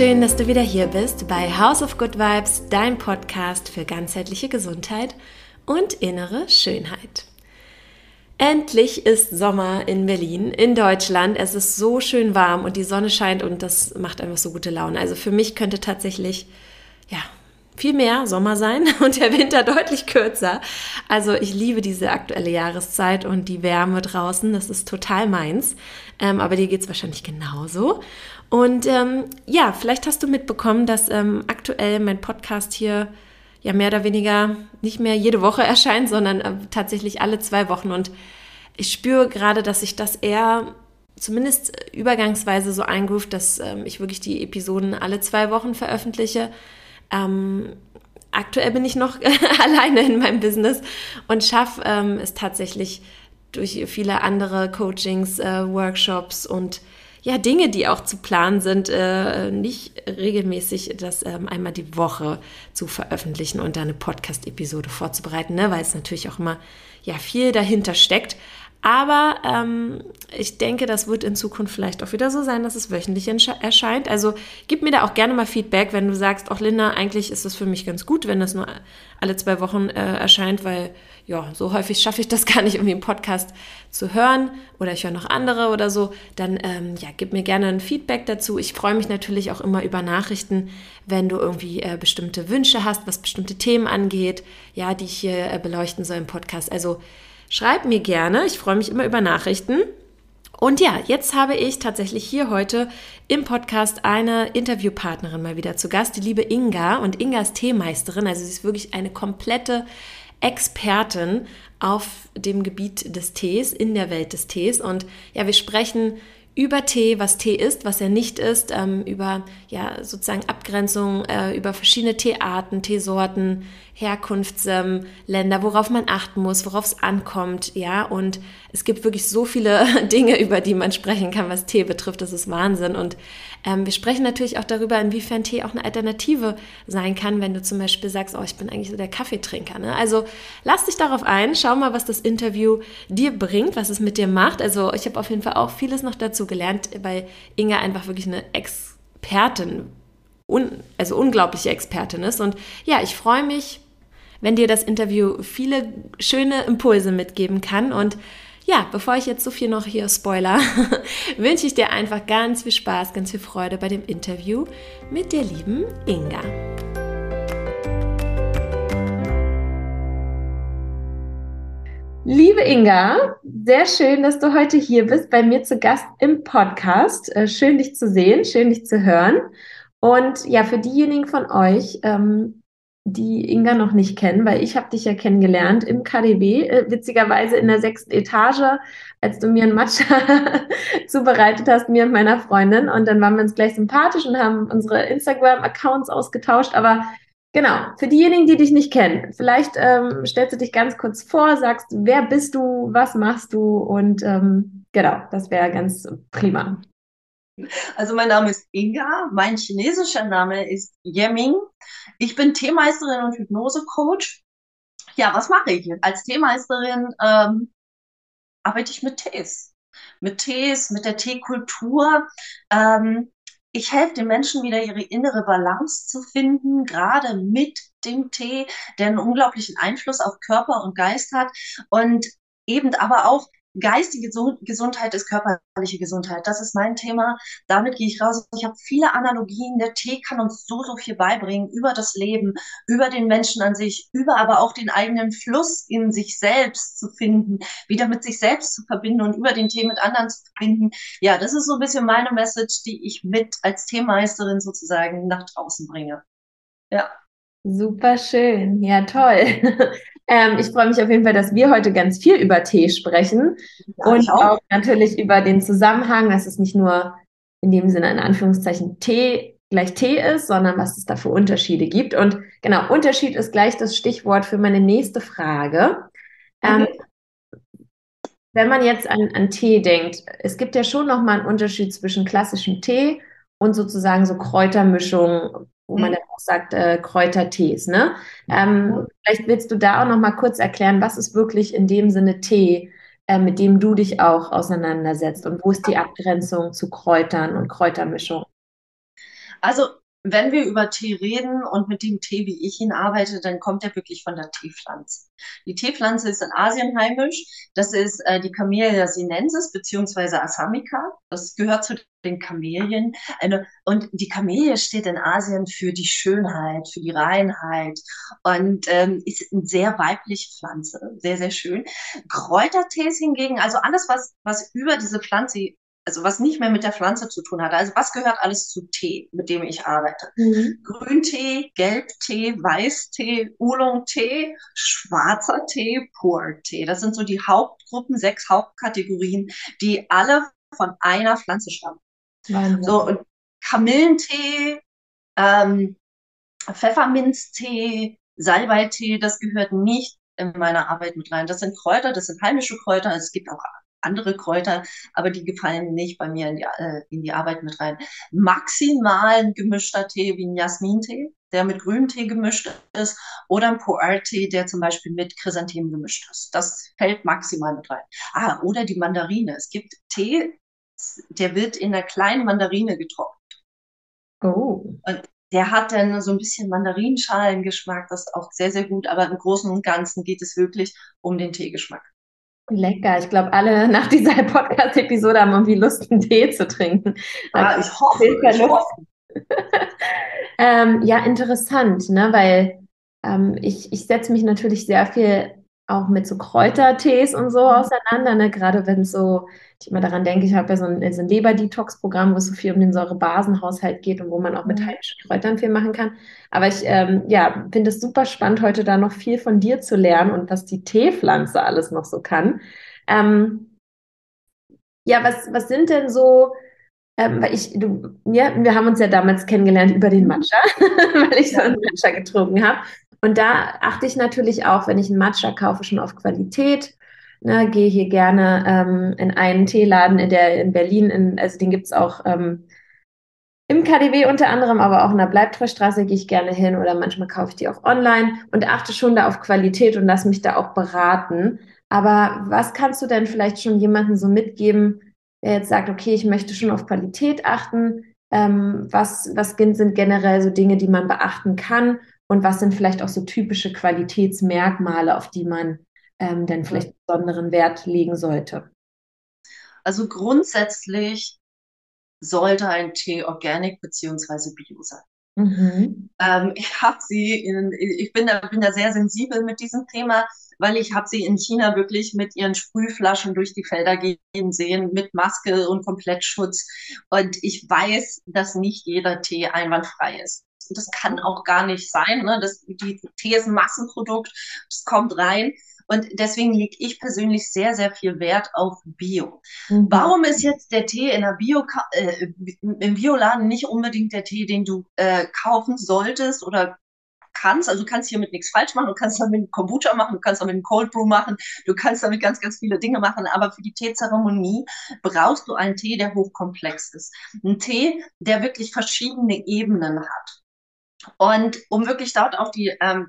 Schön, dass du wieder hier bist bei House of Good Vibes, dein Podcast für ganzheitliche Gesundheit und innere Schönheit. Endlich ist Sommer in Berlin, in Deutschland. Es ist so schön warm und die Sonne scheint und das macht einfach so gute Laune. Also für mich könnte tatsächlich, ja, viel mehr Sommer sein und der Winter deutlich kürzer. Also ich liebe diese aktuelle Jahreszeit und die Wärme draußen. Das ist total meins. Ähm, aber dir geht es wahrscheinlich genauso. Und ähm, ja, vielleicht hast du mitbekommen, dass ähm, aktuell mein Podcast hier ja mehr oder weniger nicht mehr jede Woche erscheint, sondern äh, tatsächlich alle zwei Wochen. Und ich spüre gerade, dass sich das eher zumindest übergangsweise so eingroovt, dass ähm, ich wirklich die Episoden alle zwei Wochen veröffentliche. Ähm, aktuell bin ich noch alleine in meinem Business und schaffe ähm, es tatsächlich durch viele andere Coachings, äh, Workshops und ja, Dinge, die auch zu planen sind, äh, nicht regelmäßig das ähm, einmal die Woche zu veröffentlichen und da eine Podcast-Episode vorzubereiten, ne? weil es natürlich auch immer ja viel dahinter steckt. Aber ähm, ich denke, das wird in Zukunft vielleicht auch wieder so sein, dass es wöchentlich erscheint. Also gib mir da auch gerne mal Feedback, wenn du sagst, auch Linda, eigentlich ist es für mich ganz gut, wenn das nur alle zwei Wochen äh, erscheint, weil ja, so häufig schaffe ich das gar nicht, irgendwie einen Podcast zu hören oder ich höre noch andere oder so. Dann ähm, ja, gib mir gerne ein Feedback dazu. Ich freue mich natürlich auch immer über Nachrichten, wenn du irgendwie äh, bestimmte Wünsche hast, was bestimmte Themen angeht, ja, die ich hier äh, beleuchten soll im Podcast. Also Schreib mir gerne, ich freue mich immer über Nachrichten. Und ja, jetzt habe ich tatsächlich hier heute im Podcast eine Interviewpartnerin mal wieder zu Gast, die liebe Inga. Und Inga ist Teemeisterin, also sie ist wirklich eine komplette Expertin auf dem Gebiet des Tees, in der Welt des Tees. Und ja, wir sprechen über Tee, was Tee ist, was er nicht ist, ähm, über ja sozusagen Abgrenzung, äh, über verschiedene Teearten, Teesorten, Herkunftsländer, worauf man achten muss, worauf es ankommt, ja. Und es gibt wirklich so viele Dinge, über die man sprechen kann, was Tee betrifft. Das ist Wahnsinn. Und ähm, wir sprechen natürlich auch darüber, inwiefern Tee auch eine Alternative sein kann, wenn du zum Beispiel sagst, oh, ich bin eigentlich so der Kaffeetrinker. Ne? Also lass dich darauf ein, schau mal, was das Interview dir bringt, was es mit dir macht. Also ich habe auf jeden Fall auch vieles noch dazu gelernt, weil Inga einfach wirklich eine Expertin Un, also unglaubliche Expertin ist. Und ja, ich freue mich, wenn dir das Interview viele schöne Impulse mitgeben kann. Und ja, bevor ich jetzt so viel noch hier spoiler, wünsche ich dir einfach ganz viel Spaß, ganz viel Freude bei dem Interview mit der lieben Inga. Liebe Inga, sehr schön, dass du heute hier bist, bei mir zu Gast im Podcast. Äh, schön, dich zu sehen, schön, dich zu hören. Und ja, für diejenigen von euch, ähm, die Inga noch nicht kennen, weil ich habe dich ja kennengelernt im KDW, äh, witzigerweise in der sechsten Etage, als du mir ein Matcha zubereitet hast, mir und meiner Freundin. Und dann waren wir uns gleich sympathisch und haben unsere Instagram-Accounts ausgetauscht. Aber genau, für diejenigen, die dich nicht kennen, vielleicht ähm, stellst du dich ganz kurz vor, sagst, wer bist du, was machst du und ähm, genau, das wäre ganz prima. Also mein Name ist Inga, mein chinesischer Name ist Yeming. Ich bin Teemeisterin und Hypnose-Coach. Ja, was mache ich? Als Teemeisterin ähm, arbeite ich mit Tees. Mit Tees, mit der Teekultur. Ähm, ich helfe den Menschen wieder ihre innere Balance zu finden, gerade mit dem Tee, der einen unglaublichen Einfluss auf Körper und Geist hat und eben aber auch geistige Gesundheit ist körperliche Gesundheit. Das ist mein Thema. Damit gehe ich raus. Ich habe viele Analogien. Der Tee kann uns so, so viel beibringen über das Leben, über den Menschen an sich, über aber auch den eigenen Fluss in sich selbst zu finden, wieder mit sich selbst zu verbinden und über den Tee mit anderen zu verbinden. Ja, das ist so ein bisschen meine Message, die ich mit als Teemeisterin sozusagen nach draußen bringe. Ja. Super schön, ja toll. ähm, ich freue mich auf jeden Fall, dass wir heute ganz viel über Tee sprechen ja, und auch. auch. natürlich über den Zusammenhang, dass es nicht nur in dem Sinne in Anführungszeichen Tee gleich Tee ist, sondern was es da für Unterschiede gibt. Und genau, Unterschied ist gleich das Stichwort für meine nächste Frage. Ähm, wenn man jetzt an, an Tee denkt, es gibt ja schon nochmal einen Unterschied zwischen klassischem Tee und sozusagen so Kräutermischungen, wo man mhm. dann auch sagt, äh, Kräutertees. Ne? Ähm, vielleicht willst du da auch noch mal kurz erklären, was ist wirklich in dem Sinne Tee, äh, mit dem du dich auch auseinandersetzt und wo ist die Abgrenzung zu Kräutern und Kräutermischung? Also wenn wir über Tee reden und mit dem Tee, wie ich ihn arbeite, dann kommt er wirklich von der Teepflanze. Die Teepflanze ist in Asien heimisch. Das ist äh, die Camellia sinensis beziehungsweise Assamica. Das gehört zu den Kamelien. Eine, und die Kamelie steht in Asien für die Schönheit, für die Reinheit und ähm, ist eine sehr weibliche Pflanze, sehr, sehr schön. Kräutertees hingegen, also alles, was, was über diese Pflanze also was nicht mehr mit der Pflanze zu tun hat. Also was gehört alles zu Tee, mit dem ich arbeite? Mhm. Grüntee, Gelbtee, Weißtee, Oolong-Tee, schwarzer Tee, Puer-Tee. Das sind so die Hauptgruppen, sechs Hauptkategorien, die alle von einer Pflanze stammen. Wahnsinn. So, und Kamillentee, ähm, Pfefferminztee, Salbeitee, das gehört nicht in meiner Arbeit mit rein. Das sind Kräuter, das sind heimische Kräuter. Es gibt auch andere Kräuter, aber die gefallen nicht bei mir in die, äh, in die Arbeit mit rein. Maximal ein gemischter Tee wie ein Jasmintee, der mit Grüntee gemischt ist, oder ein Pu'er-Tee, der zum Beispiel mit Chrysanthemen gemischt ist. Das fällt maximal mit rein. Ah, oder die Mandarine. Es gibt Tee, der wird in einer kleinen Mandarine getrocknet. Oh. Und der hat dann so ein bisschen Mandarinenschalengeschmack, das ist auch sehr, sehr gut, aber im Großen und Ganzen geht es wirklich um den Teegeschmack. Lecker. Ich glaube, alle nach dieser Podcast-Episode haben irgendwie Lust, einen Tee zu trinken. Ja, ich hoffe. Ich hoffe. ähm, ja, interessant, ne? weil ähm, ich, ich setze mich natürlich sehr viel auch mit so Kräutertees und so mhm. auseinander, ne? gerade wenn es so, ich immer daran denke, ich habe ja so ein, so ein Leber-Detox-Programm, wo es so viel um den Säurebasenhaushalt geht und wo man auch mit mhm. heimischen Kräutern viel machen kann. Aber ich ähm, ja, finde es super spannend, heute da noch viel von dir zu lernen und was die Teepflanze alles noch so kann. Ähm, ja, was, was sind denn so, ähm, weil ich, du, ja, wir haben uns ja damals kennengelernt über den Matcha, weil ich so einen Matcha getrunken habe. Und da achte ich natürlich auch, wenn ich einen Matcha kaufe, schon auf Qualität. Ne, gehe hier gerne ähm, in einen Teeladen, in der in Berlin, in, also den gibt es auch ähm, im KDW unter anderem, aber auch in der Bleibtreustraße gehe ich gerne hin oder manchmal kaufe ich die auch online und achte schon da auf Qualität und lass mich da auch beraten. Aber was kannst du denn vielleicht schon jemandem so mitgeben, der jetzt sagt, okay, ich möchte schon auf Qualität achten? Ähm, was, was sind generell so Dinge, die man beachten kann? Und was sind vielleicht auch so typische Qualitätsmerkmale, auf die man ähm, denn vielleicht besonderen Wert legen sollte? Also grundsätzlich sollte ein Tee organic beziehungsweise bio sein. Mhm. Ähm, ich habe sie in, ich bin da, bin da sehr sensibel mit diesem Thema, weil ich habe sie in China wirklich mit ihren Sprühflaschen durch die Felder gehen sehen, mit Maske und Komplettschutz. Und ich weiß, dass nicht jeder Tee einwandfrei ist das kann auch gar nicht sein. Ne? Das, die Tee ist ein Massenprodukt, das kommt rein. Und deswegen lege ich persönlich sehr, sehr viel Wert auf Bio. Mhm. Warum ist jetzt der Tee in der Bio, äh, im Bioladen nicht unbedingt der Tee, den du äh, kaufen solltest oder kannst. Also du kannst hiermit nichts falsch machen. Du kannst damit Kombucha machen, du kannst damit einen Cold Brew machen, du kannst damit ganz, ganz viele Dinge machen. Aber für die Teezeremonie brauchst du einen Tee, der hochkomplex ist. Ein Tee, der wirklich verschiedene Ebenen hat. Und um wirklich dort auch die, ähm,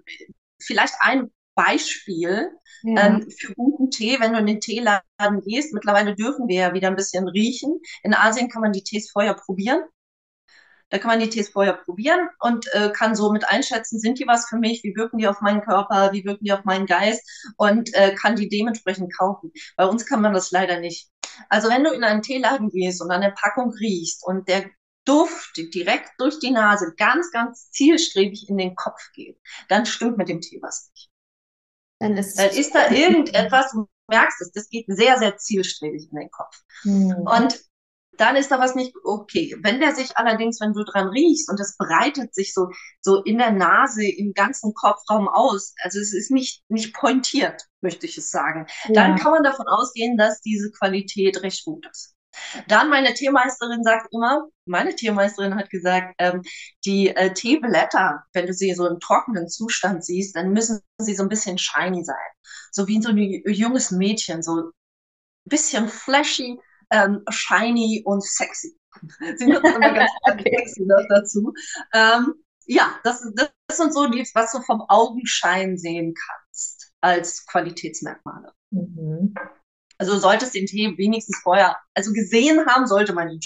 vielleicht ein Beispiel ja. ähm, für guten Tee, wenn du in den Teeladen gehst. Mittlerweile dürfen wir ja wieder ein bisschen riechen. In Asien kann man die Tees vorher probieren. Da kann man die Tees vorher probieren und äh, kann somit einschätzen, sind die was für mich, wie wirken die auf meinen Körper, wie wirken die auf meinen Geist und äh, kann die dementsprechend kaufen. Bei uns kann man das leider nicht. Also wenn du in einen Teeladen gehst und an der Packung riechst und der Duft direkt durch die Nase ganz, ganz zielstrebig in den Kopf geht, dann stimmt mit dem Tee was nicht. Dann ist, dann ist da irgendetwas, du merkst es, das geht sehr, sehr zielstrebig in den Kopf. Hm. Und dann ist da was nicht okay. Wenn der sich allerdings, wenn du dran riechst und es breitet sich so, so in der Nase, im ganzen Kopfraum aus, also es ist nicht, nicht pointiert, möchte ich es sagen, ja. dann kann man davon ausgehen, dass diese Qualität recht gut ist. Dann meine Teemeisterin sagt immer, meine Teemeisterin hat gesagt, ähm, die äh, Teeblätter, wenn du sie so im trockenen Zustand siehst, dann müssen sie so ein bisschen shiny sein. So wie so ein junges Mädchen, so ein bisschen flashy, ähm, shiny und sexy. sie nutzt immer ganz okay. sexy noch dazu. Ähm, ja, das, das sind so die, was du vom Augenschein sehen kannst als Qualitätsmerkmale. Mhm. Also solltest den Tee wenigstens vorher, also gesehen haben sollte man ihn,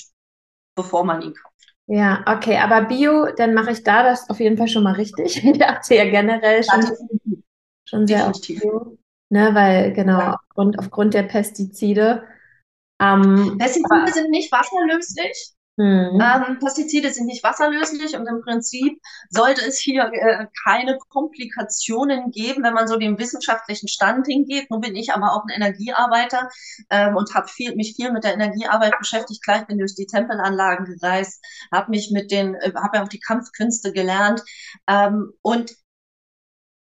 bevor man ihn kauft. Ja, okay, aber Bio, dann mache ich da das auf jeden Fall schon mal richtig. Ich dachte ja generell schon, Ja, schon sehr auf. Bio, ne, weil genau Ja. aufgrund, aufgrund der Pestizide. Ähm, Pestizide sind nicht wasserlöslich. Hm, Ähm, Pestizide sind nicht wasserlöslich und im Prinzip sollte es hier äh, keine Komplikationen geben, wenn man so den wissenschaftlichen Stand hingeht. Nun bin ich aber auch ein Energiearbeiter ähm, und habe viel, mich viel mit der Energiearbeit beschäftigt. Gleich bin durch die Tempelanlagen gereist, habe mich mit den, äh, habe ja auch die Kampfkünste gelernt ähm, und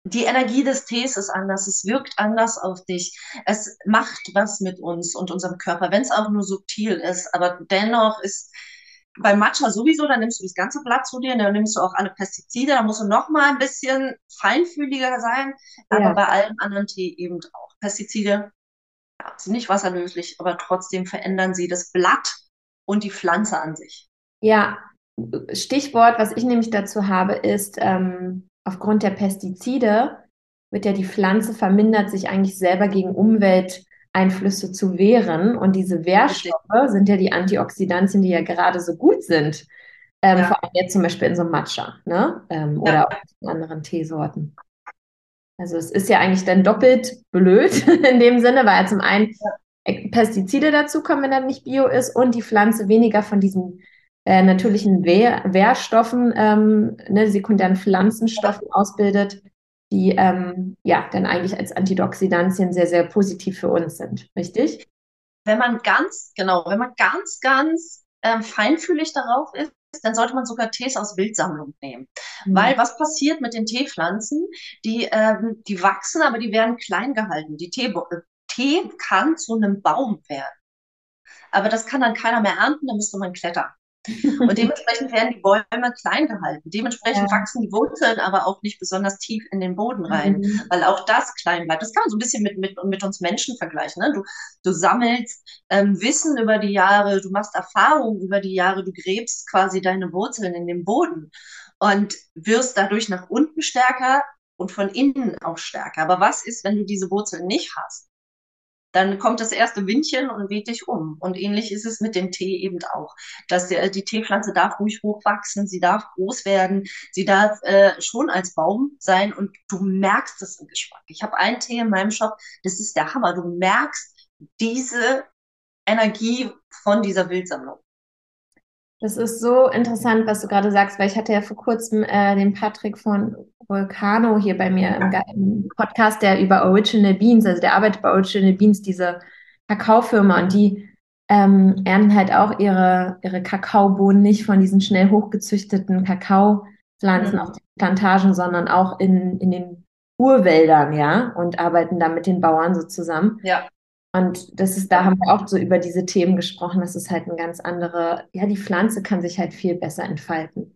die Energie des Tees ist anders, es wirkt anders auf dich, es macht was mit uns und unserem Körper, wenn es auch nur subtil ist, aber dennoch ist beim Matcha sowieso, da nimmst du das ganze Blatt zu dir, da nimmst du auch alle Pestizide, da musst du noch mal ein bisschen feinfühliger sein, aber ja. bei allem anderen Tee eben auch. Pestizide ja, sind nicht wasserlöslich, aber trotzdem verändern sie das Blatt und die Pflanze an sich. Ja, Stichwort, was ich nämlich dazu habe, ist, ähm, aufgrund der Pestizide wird ja die Pflanze vermindert, sich eigentlich selber gegen Umwelteinflüsse zu wehren. Und diese. Wehrstoffe sind ja die Antioxidantien, die ja gerade so gut sind. Ähm, Ja. vor allem jetzt zum Beispiel in so einem Matcha, ne? Ähm, Ja. oder auch in anderen Teesorten. Also es ist ja eigentlich dann doppelt blöd in dem Sinne, weil ja zum einen Pestizide dazukommen, wenn er nicht bio ist, und die Pflanze weniger von diesen äh, natürlichen Wehr Wehrstoffen, ähm, ne, sekundären Pflanzenstoffen ausbildet, die ähm, ja dann eigentlich als Antioxidantien sehr, sehr positiv für uns sind. Richtig? Wenn man ganz, genau, wenn man ganz, ganz ähm, feinfühlig darauf ist, dann sollte man sogar Tees aus Wildsammlung nehmen. Mhm. Weil was passiert mit den Teepflanzen? Die, ähm, die wachsen, aber die werden klein gehalten. Die Tee, Tee kann zu einem Baum werden. Aber das kann dann keiner mehr ernten, da müsste man klettern. Und dementsprechend werden die Bäume klein gehalten. Dementsprechend Ja. wachsen die Wurzeln aber auch nicht besonders tief in den Boden rein, Mhm. weil auch das klein bleibt. Das kann man so ein bisschen mit, mit, mit uns Menschen vergleichen. Ne? Du, du sammelst ähm, Wissen über die Jahre, du machst Erfahrungen über die Jahre, du gräbst quasi deine Wurzeln in den Boden und wirst dadurch nach unten stärker und von innen auch stärker. Aber was ist, wenn du diese Wurzeln nicht hast? Dann kommt das erste Windchen und weht dich um. Und ähnlich ist es mit dem Tee eben auch. Dass der, die Teepflanze darf ruhig hochwachsen, sie darf groß werden, sie darf äh, schon als Baum sein und du merkst es im Geschmack. Ich habe einen Tee in meinem Shop, das ist der Hammer. Du merkst diese Energie von dieser Wildsammlung. Das ist so interessant, was du gerade sagst, weil ich hatte ja vor kurzem äh, den Patrick von Volcano hier bei mir im, im Podcast, der über Original Beans, also der arbeitet bei Original Beans, diese Kakaofirma, und die ähm, ernten halt auch ihre, ihre Kakaobohnen nicht von diesen schnell hochgezüchteten Kakaopflanzen Mhm. auf den Plantagen, sondern auch in, in den Urwäldern, ja, und arbeiten da mit den Bauern so zusammen. Ja, Und das ist, da haben wir auch so über diese Themen gesprochen. Das ist halt eine ganz andere, ja, die Pflanze kann sich halt viel besser entfalten.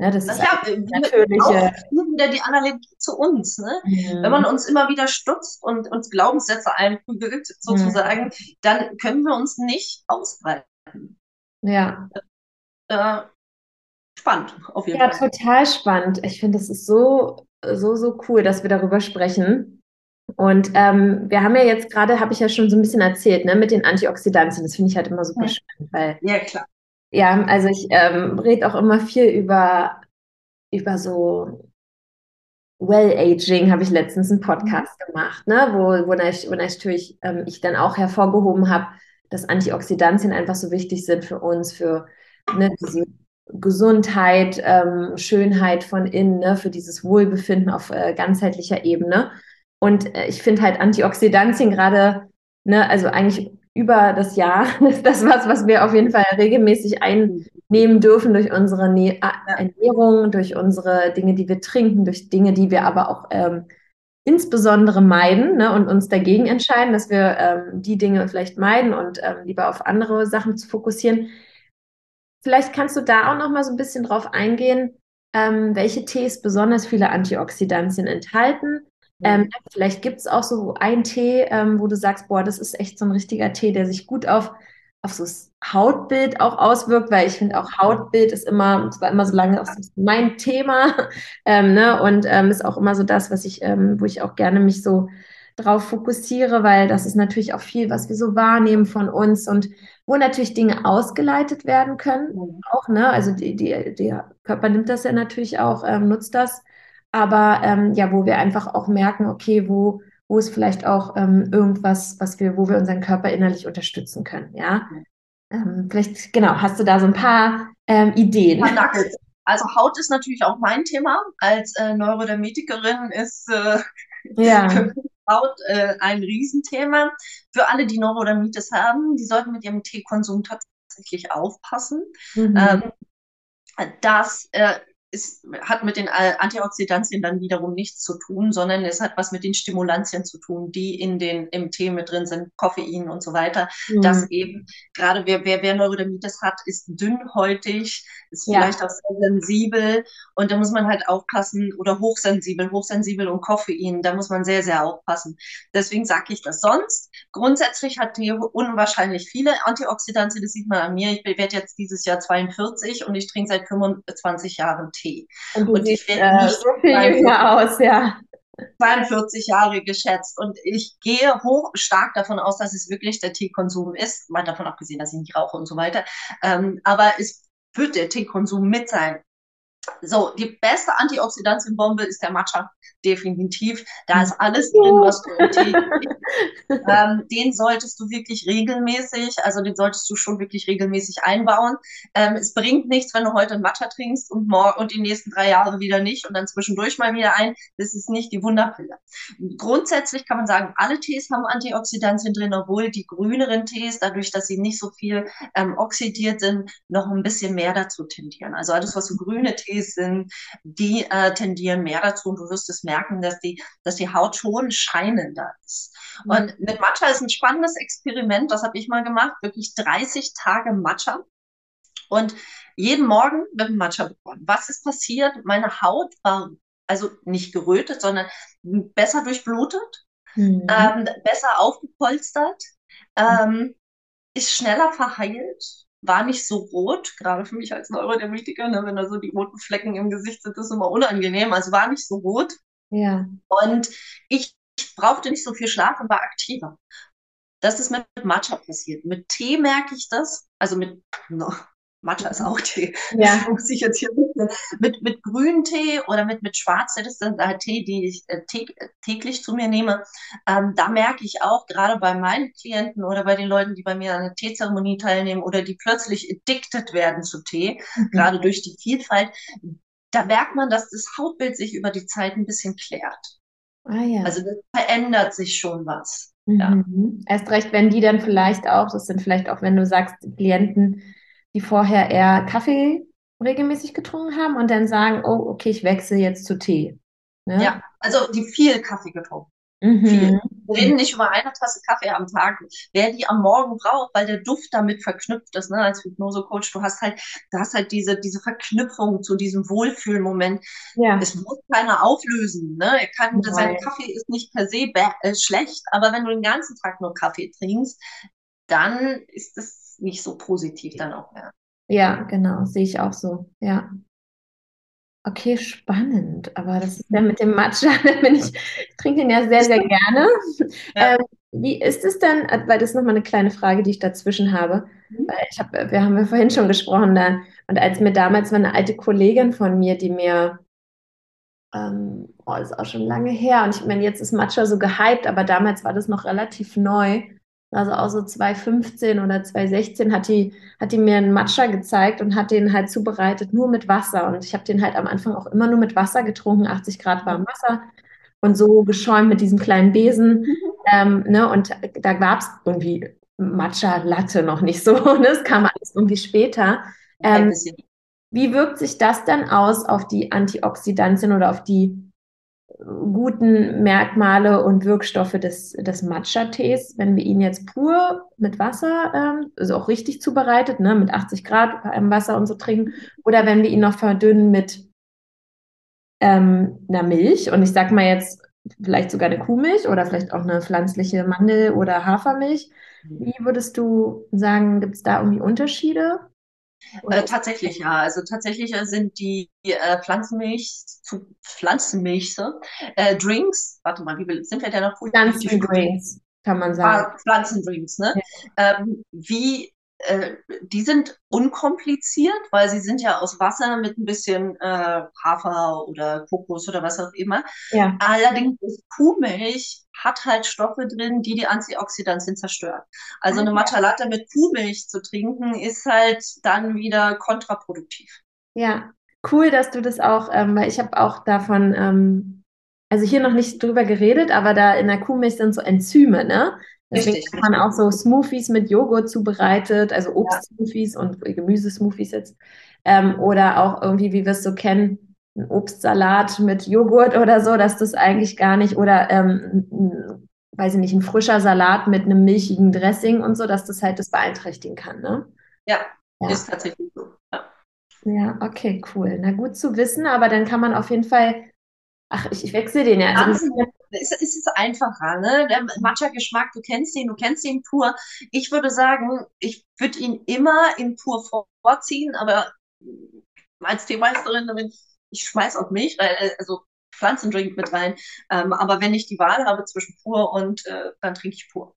Ne, das das ist ja halt natürliche. auch wieder die Analogie zu uns. Ne? Wenn man Mhm. uns immer wieder stutzt und uns Glaubenssätze einprügelt, sozusagen, dann können wir uns nicht ausbreiten. Ja, Äh, spannend, auf jeden ja, Fall. total spannend. Ich finde, es ist so, so, so cool, dass wir darüber sprechen. Und ähm, wir haben ja jetzt gerade, habe ich ja schon so ein bisschen erzählt, ne, mit den Antioxidantien. Das finde ich halt immer super Mhm. spannend, weil Ja, klar. Ja, also ich ähm, rede auch immer viel über, über so Well-Aging, habe ich letztens einen Podcast gemacht, ne? Wo, wo ich, wo natürlich ähm, ich dann auch hervorgehoben habe, dass Antioxidantien einfach so wichtig sind für uns, für ne, diese Gesundheit, ähm, Schönheit von innen, ne, für dieses Wohlbefinden auf äh, ganzheitlicher Ebene. Und äh, ich finde halt Antioxidantien gerade, ne, also eigentlich über das Jahr, ist das was, was wir auf jeden Fall regelmäßig einnehmen dürfen durch unsere Ne-. Ernährung, durch unsere Dinge, die wir trinken, durch Dinge, die wir aber auch ähm, insbesondere meiden ne, und uns dagegen entscheiden, dass wir ähm, die Dinge vielleicht meiden und ähm, lieber auf andere Sachen zu fokussieren. Vielleicht kannst du da auch noch mal so ein bisschen drauf eingehen, ähm, welche Tees besonders viele Antioxidantien enthalten. Ähm, vielleicht gibt es auch so einen Tee, ähm, wo du sagst, boah, das ist echt so ein richtiger Tee, der sich gut auf, auf so das Hautbild auch auswirkt, weil ich finde auch Hautbild ist immer, es war immer so lange auch so mein Thema, ähm, ne? Und ähm, ist auch immer so das, was ich, ähm, wo ich auch gerne mich so drauf fokussiere, weil das ist natürlich auch viel, was wir so wahrnehmen von uns und wo natürlich Dinge ausgeleitet werden können. Auch, ne? Also die, die, der Körper nimmt das ja natürlich auch, ähm, nutzt das. Aber ähm, ja, wo wir einfach auch merken, okay, wo, wo ist vielleicht auch ähm, irgendwas, was wir, wo wir unseren Körper innerlich unterstützen können, ja. Ähm, vielleicht, genau, hast du da so ein paar ähm, Ideen? Also Haut ist natürlich auch mein Thema. Als äh, Neurodermetikerin ist äh, ja. Haut äh, ein Riesenthema. Für alle, die Neurodermitis haben, die sollten mit ihrem Teekonsum tatsächlich aufpassen. Mhm. Ähm, das äh, ist, hat mit den äh, Antioxidantien dann wiederum nichts zu tun, sondern es hat was mit den Stimulantien zu tun, die in den, im Tee mit drin sind, Koffein und so weiter. Mhm. Das eben, gerade wer, wer, wer Neurodermitis hat, ist dünnhäutig, ist ja. vielleicht auch sehr sensibel und da muss man halt aufpassen oder hochsensibel, hochsensibel und Koffein, da muss man sehr, sehr aufpassen. Deswegen sage ich das sonst. Grundsätzlich hat Tee unwahrscheinlich viele Antioxidantien, das sieht man an mir. Ich werde jetzt dieses Jahr 42 und ich trinke seit 25 Jahren Tee. Tee. Und, und ich werde äh, nicht so viel jünger aus, ja. 42 Jahre geschätzt und ich gehe hoch stark davon aus, dass es wirklich der Teekonsum ist, mal davon abgesehen, dass ich nicht rauche und so weiter. Ähm, aber es wird der Teekonsum mit sein. So, die beste Antioxidantienbombe ist der Matcha, definitiv. Da ist alles drin, was du im Tee ähm, Den solltest du wirklich regelmäßig, also den solltest du schon wirklich regelmäßig einbauen. Ähm, es bringt nichts, wenn du heute einen Matcha trinkst und morgen und die nächsten drei Jahre wieder nicht und dann zwischendurch mal wieder ein. Das ist nicht die Wunderpille. Grundsätzlich kann man sagen, alle Tees haben Antioxidantien drin, obwohl die grüneren Tees, dadurch, dass sie nicht so viel ähm, oxidiert sind, noch ein bisschen mehr dazu tendieren. Also alles, was so grüne Tees Tees sind, die äh, tendieren mehr dazu und du wirst es merken, dass die, dass die Haut schon scheinender ist. Mhm. Und mit Matcha ist ein spannendes Experiment, das habe ich mal gemacht, wirklich 30 Tage Matcha. Und jeden Morgen mit dem Matcha begonnen. Was ist passiert? Meine Haut war also nicht gerötet, sondern besser durchblutet, mhm. ähm, besser aufgepolstert, ähm, ist schneller verheilt war nicht so rot, gerade für mich als Neurodermitiker, ne, wenn da so die roten Flecken im Gesicht sind, ist immer unangenehm. Also war nicht so rot. Ja. Und ich, ich brauchte nicht so viel Schlaf und war aktiver. Das ist mit Matcha passiert. Mit Tee merke ich das. Also mit, no, Matcha ist auch Tee. Ja. muss ich jetzt hier mit, mit Grüntee oder mit, mit Schwarztee, das sind halt Tee, die ich äh, täglich zu mir nehme. Ähm, da merke ich auch, gerade bei meinen Klienten oder bei den Leuten, die bei mir an der Teezeremonie teilnehmen oder die plötzlich addicted werden zu Tee, mhm. gerade durch die Vielfalt, da merkt man, dass das Hautbild sich über die Zeit ein bisschen klärt. Ah, ja. Also das verändert sich schon was. Mhm. Ja. Erst recht, wenn die dann vielleicht auch, das sind vielleicht auch, wenn du sagst, Klienten, die vorher eher Kaffee regelmäßig getrunken haben und dann sagen, oh, okay, ich wechsle jetzt zu Tee. Ne? Ja, also die viel Kaffee getrunken. Mhm. Viel. Wir reden nicht über eine Tasse Kaffee am Tag. Wer die am Morgen braucht, weil der Duft damit verknüpft ist, ne, als Hypnose-Coach, du hast halt, du hast halt diese, diese Verknüpfung zu diesem Wohlfühlmoment. Ja. Es muss keiner auflösen, ne? Er kann, Nein. sein Kaffee ist nicht per se äh, schlecht, aber wenn du den ganzen Tag nur Kaffee trinkst, dann ist das nicht so positiv dann auch mehr. Ja, genau, sehe ich auch so, ja. Okay, spannend. Aber das ist ja mit dem Matcha, bin ich, ich trinke den ja sehr, sehr gerne. Ja. Ähm, wie ist es denn, äh, weil das ist nochmal eine kleine Frage, die ich dazwischen habe. Mhm. Weil ich habe, wir haben ja vorhin schon gesprochen, da, und als mir damals war eine alte Kollegin von mir, die mir, ähm, oh, ist auch schon lange her, und ich meine, jetzt ist Matcha so gehypt, aber damals war das noch relativ neu also auch so 2015 oder 2016 hat die, hat die mir einen Matcha gezeigt und hat den halt zubereitet nur mit Wasser. Und ich habe den halt am Anfang auch immer nur mit Wasser getrunken, 80 Grad warm Wasser und so geschäumt mit diesem kleinen Besen. Mhm. Ähm, ne? Und da gab es irgendwie Matcha-Latte noch nicht so. Und es kam alles irgendwie später. Ähm, wie wirkt sich das dann aus auf die Antioxidantien oder auf die guten Merkmale und Wirkstoffe des, des Matcha-Tees, wenn wir ihn jetzt pur mit Wasser, ähm, also auch richtig zubereitet, ne, mit 80 Grad einem Wasser und so trinken, oder wenn wir ihn noch verdünnen mit ähm, einer Milch und ich sag mal jetzt vielleicht sogar eine Kuhmilch oder vielleicht auch eine pflanzliche Mandel- oder Hafermilch. Wie würdest du sagen, gibt es da irgendwie Unterschiede? Äh, tatsächlich, ja. Also tatsächlich äh, sind die äh, Pflanzenmilch zu Pflanzenmilch äh, Drinks, warte mal, wie sind wir denn noch? Pflanzendrinks, kann man sagen. Pflanzendrinks, ne? Ja. Ähm, wie äh, die sind unkompliziert, weil sie sind ja aus Wasser mit ein bisschen äh, Hafer oder Kokos oder was auch immer. Ja. Allerdings ist Kuhmilch hat halt Stoffe drin, die die Antioxidantien zerstören. Also eine Matcha Latte mit Kuhmilch zu trinken, ist halt dann wieder kontraproduktiv. Ja, cool, dass du das auch, ähm, weil ich habe auch davon, ähm, also hier noch nicht drüber geredet, aber da in der Kuhmilch sind so Enzyme, ne? Deswegen Richtig. man auch so Smoothies mit Joghurt zubereitet, also Obstsmoothies ja. und Gemüsesmoothies jetzt. Ähm, oder auch irgendwie, wie wir es so kennen, ein Obstsalat mit Joghurt oder so, dass das eigentlich gar nicht, oder ähm, weiß ich nicht, ein frischer Salat mit einem milchigen Dressing und so, dass das halt das beeinträchtigen kann, ne? Ja, ja. ist tatsächlich so. Ja. ja, okay, cool. Na gut zu wissen, aber dann kann man auf jeden Fall Ach, ich, ich wechsle den ja. Also, es, ist einfacher, ne? Der Matcha-Geschmack, du kennst ihn, du kennst ihn pur. Ich würde sagen, ich würde ihn immer in pur vorziehen, aber als Teemeisterin, ich, ich schmeiß auf mich, äh, also Pflanzendrink mit rein. Ähm, aber wenn ich die Wahl habe zwischen pur und äh, dann trinke ich pur.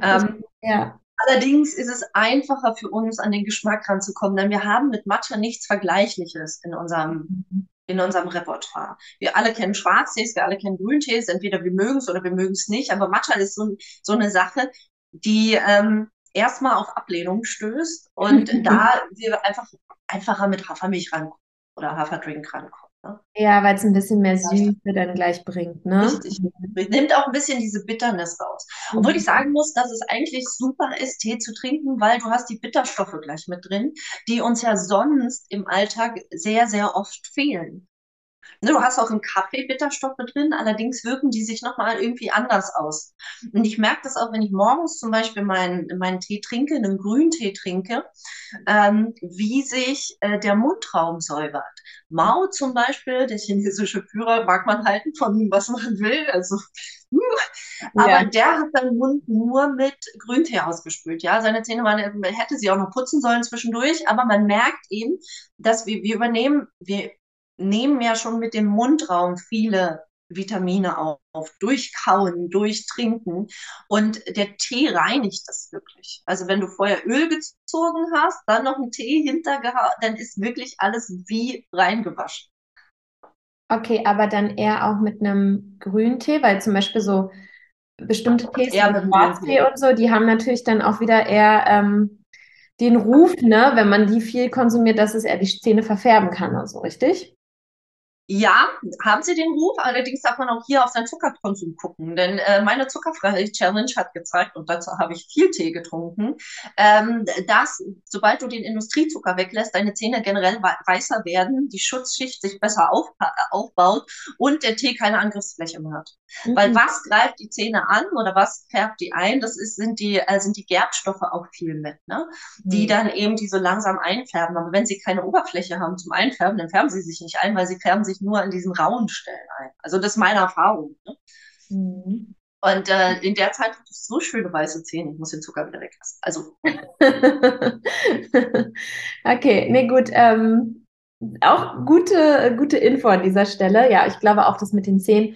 Ähm, ja. Allerdings ist es einfacher für uns, an den Geschmack ranzukommen, denn wir haben mit Matcha nichts Vergleichliches in unserem mhm in unserem Repertoire. Wir alle kennen Schwarztees, wir alle kennen Grüntees, entweder wir mögen es oder wir mögen es nicht, aber Matcha ist so, so eine Sache, die ähm, erstmal auf Ablehnung stößt und da wir einfach einfacher mit Hafermilch rankommen oder Haferdrink rankommen. Ja, weil es ein bisschen mehr Süße dann gleich bringt, ne? Richtig. Nimmt auch ein bisschen diese Bitterness raus. Mhm. Obwohl ich sagen muss, dass es eigentlich super ist, Tee zu trinken, weil du hast die Bitterstoffe gleich mit drin, die uns ja sonst im Alltag sehr, sehr oft fehlen. Ne, du hast auch im Kaffee Bitterstoffe drin, allerdings wirken die sich nochmal irgendwie anders aus. Und ich merke das auch, wenn ich morgens zum Beispiel meinen, meinen Tee trinke, einen Grüntee trinke, ähm, wie sich äh, der Mundraum säubert. Mao zum Beispiel, der chinesische Führer, mag man halten von was man will, also hm. aber ja. der hat seinen Mund nur mit Grüntee ausgespült. Ja, seine Zähne waren, hätte sie auch noch putzen sollen zwischendurch, aber man merkt eben, dass wir, wir übernehmen, wir nehmen ja schon mit dem Mundraum viele Vitamine auf, durchkauen, durchtrinken. Und der Tee reinigt das wirklich. Also wenn du vorher Öl gezogen hast, dann noch einen Tee hintergehauen, dann ist wirklich alles wie reingewaschen. Okay, aber dann eher auch mit einem Grüntee, weil zum Beispiel so bestimmte Tees, ja, mit Schwarztee und so, die haben natürlich dann auch wieder eher ähm, den Ruf, ne, wenn man die viel konsumiert, dass es eher die Zähne verfärben kann und so, richtig? Ja, haben sie den Ruf, allerdings darf man auch hier auf seinen Zuckerkonsum gucken, denn äh, meine zuckerfreie Challenge hat gezeigt, und dazu habe ich viel Tee getrunken, ähm, dass sobald du den Industriezucker weglässt, deine Zähne generell weißer werden, die Schutzschicht sich besser auf, aufbaut und der Tee keine Angriffsfläche mehr hat. Mhm. Weil was greift die Zähne an oder was färbt die ein? Das ist, sind die, äh, sind die Gerbstoffe auch viel mit, ne? Die mhm. dann eben die so langsam einfärben. Aber wenn sie keine Oberfläche haben zum Einfärben, dann färben sie sich nicht ein, weil sie färben sich nur an diesen rauen Stellen ein. Also das ist meine Erfahrung. Ne? Mhm. Und äh, in der Zeit hatte ich so schöne weiße Zähne, ich muss den Zucker wieder weglassen. Also. okay, nee, gut. Ähm, auch gute, gute Info an dieser Stelle. Ja, ich glaube auch, dass mit den Zähnen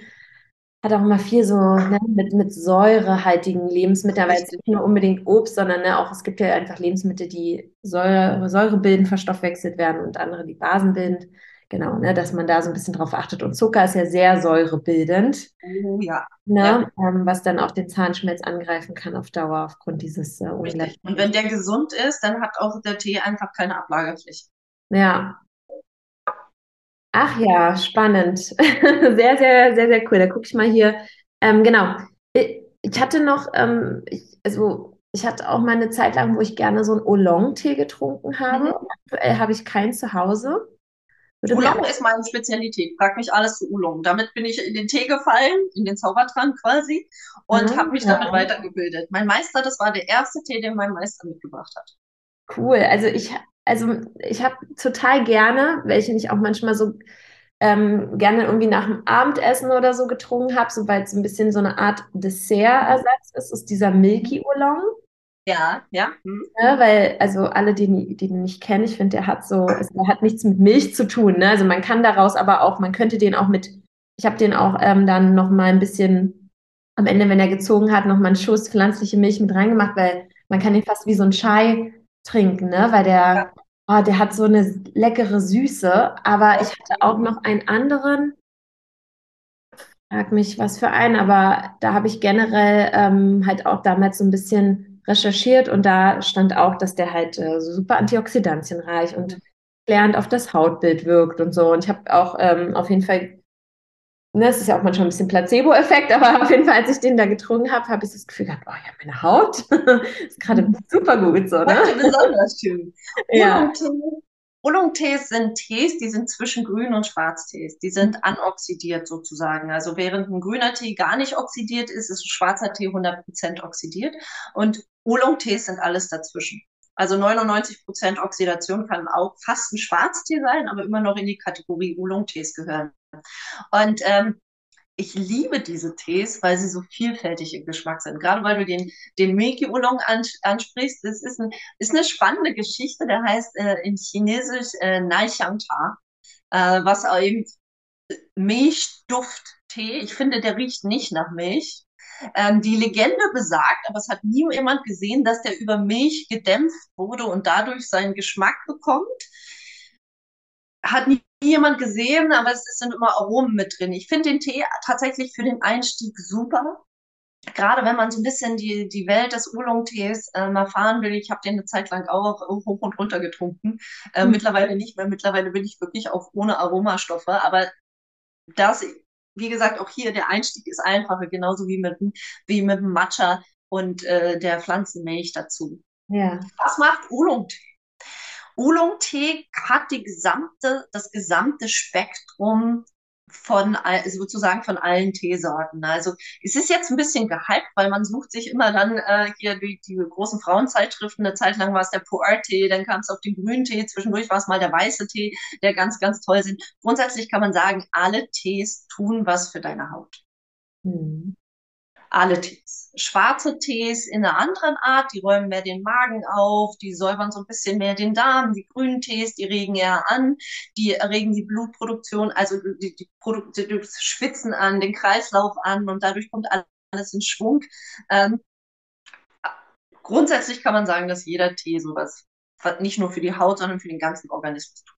hat auch immer viel so ne, mit, mit säurehaltigen Lebensmitteln, aber jetzt nicht nur unbedingt Obst, sondern ne, auch es gibt ja einfach Lebensmittel, die Säure, Säure bilden, verstoffwechselt werden und andere, die Basen bilden. Genau, ne, dass man da so ein bisschen drauf achtet. Und Zucker ist ja sehr säurebildend. Oh ja. Ne, ja. Ähm, was dann auch den Zahnschmelz angreifen kann auf Dauer aufgrund dieses äh, Und wenn der gesund ist, dann hat auch der Tee einfach keine Ablagepflicht. Ja. Ach ja, spannend. sehr, sehr, sehr, sehr cool. Da gucke ich mal hier. Ähm, genau. Ich hatte noch, ähm, ich, also ich hatte auch mal eine Zeit lang, wo ich gerne so einen Oolong-Tee getrunken habe. Mhm. Aktuell habe ich keinen zu Hause. Oolong ist meine Spezialität. Frag mich alles zu Oolong. Damit bin ich in den Tee gefallen, in den Zaubertrank quasi, und mhm, habe mich ja. damit weitergebildet. Mein Meister, das war der erste Tee, den mein Meister mitgebracht hat. Cool. Also ich, also ich habe total gerne, welche ich auch manchmal so ähm, gerne irgendwie nach dem Abendessen oder so getrunken habe, sobald es ein bisschen so eine Art Dessertersatz ist, ist dieser Milky Oolong. Ja, ja. Hm. Ne, weil, also alle, die, die den nicht kennen, ich finde, der hat so, der hat nichts mit Milch zu tun. Ne? Also man kann daraus aber auch, man könnte den auch mit, ich habe den auch ähm, dann noch mal ein bisschen am Ende, wenn er gezogen hat, noch mal einen Schuss pflanzliche Milch mit reingemacht, weil man kann den fast wie so ein Chai trinken, ne? Weil der, ja. oh, der hat so eine leckere Süße. Aber ich hatte auch noch einen anderen, frag mich, was für einen, aber da habe ich generell ähm, halt auch damals so ein bisschen recherchiert und da stand auch, dass der halt äh, super antioxidantienreich und klärend auf das Hautbild wirkt und so. Und ich habe auch ähm, auf jeden Fall, ne, es ist ja auch manchmal ein bisschen Placebo-Effekt, aber auf jeden Fall, als ich den da getrunken habe, habe ich das Gefühl gehabt, oh ja, meine Haut ist gerade mhm. super gut so. Ne? besonders schön. ja. Oolong-Tees sind Tees, die sind zwischen Grün- und Schwarztees. Die sind anoxidiert sozusagen. Also während ein grüner Tee gar nicht oxidiert ist, ist ein schwarzer Tee 100% oxidiert. Und Oolong-Tees sind alles dazwischen. Also 99% Oxidation kann auch fast ein Schwarztee sein, aber immer noch in die Kategorie Oolong-Tees gehören. Und ähm, ich liebe diese Tees, weil sie so vielfältig im Geschmack sind. Gerade weil du den, den Milky Oolong ansprichst. Das ist, ein, ist eine spannende Geschichte. Der heißt äh, in Chinesisch äh, Nai Xiang Ta, äh, was eben Milchduft-Tee. Ich finde, der riecht nicht nach Milch. Ähm, die Legende besagt, aber es hat nie jemand gesehen, dass der über Milch gedämpft wurde und dadurch seinen Geschmack bekommt. Hat nie jemand gesehen, aber es sind immer Aromen mit drin. Ich finde den Tee tatsächlich für den Einstieg super. Gerade wenn man so ein bisschen die, die Welt des Oolong-Tees äh, mal fahren will. Ich habe den eine Zeit lang auch hoch und runter getrunken. Äh, mhm. Mittlerweile nicht mehr. Mittlerweile bin ich wirklich auch ohne Aromastoffe. Aber das, wie gesagt, auch hier der Einstieg ist einfacher, genauso wie mit, wie mit dem Matcha und äh, der Pflanzenmilch dazu. Ja. Was macht Oolong-Tee? Oolong-Tee hat die gesamte, das gesamte Spektrum von sozusagen von allen Teesorten. Also es ist jetzt ein bisschen gehypt, weil man sucht sich immer dann äh, hier die, die großen Frauenzeitschriften. Eine Zeit lang war es der Pu'er-Tee, dann kam es auf den grünen Tee, zwischendurch war es mal der weiße Tee, der ganz, ganz toll sind. Grundsätzlich kann man sagen, alle Tees tun was für deine Haut. Mhm alle Tees. Schwarze Tees in einer anderen Art, die räumen mehr den Magen auf, die säubern so ein bisschen mehr den Darm. Die grünen Tees, die regen eher an, die regen die Blutproduktion, also die, die, Produ die Schwitzen an, den Kreislauf an und dadurch kommt alles in Schwung. Ähm, grundsätzlich kann man sagen, dass jeder Tee sowas nicht nur für die Haut, sondern für den ganzen Organismus tut.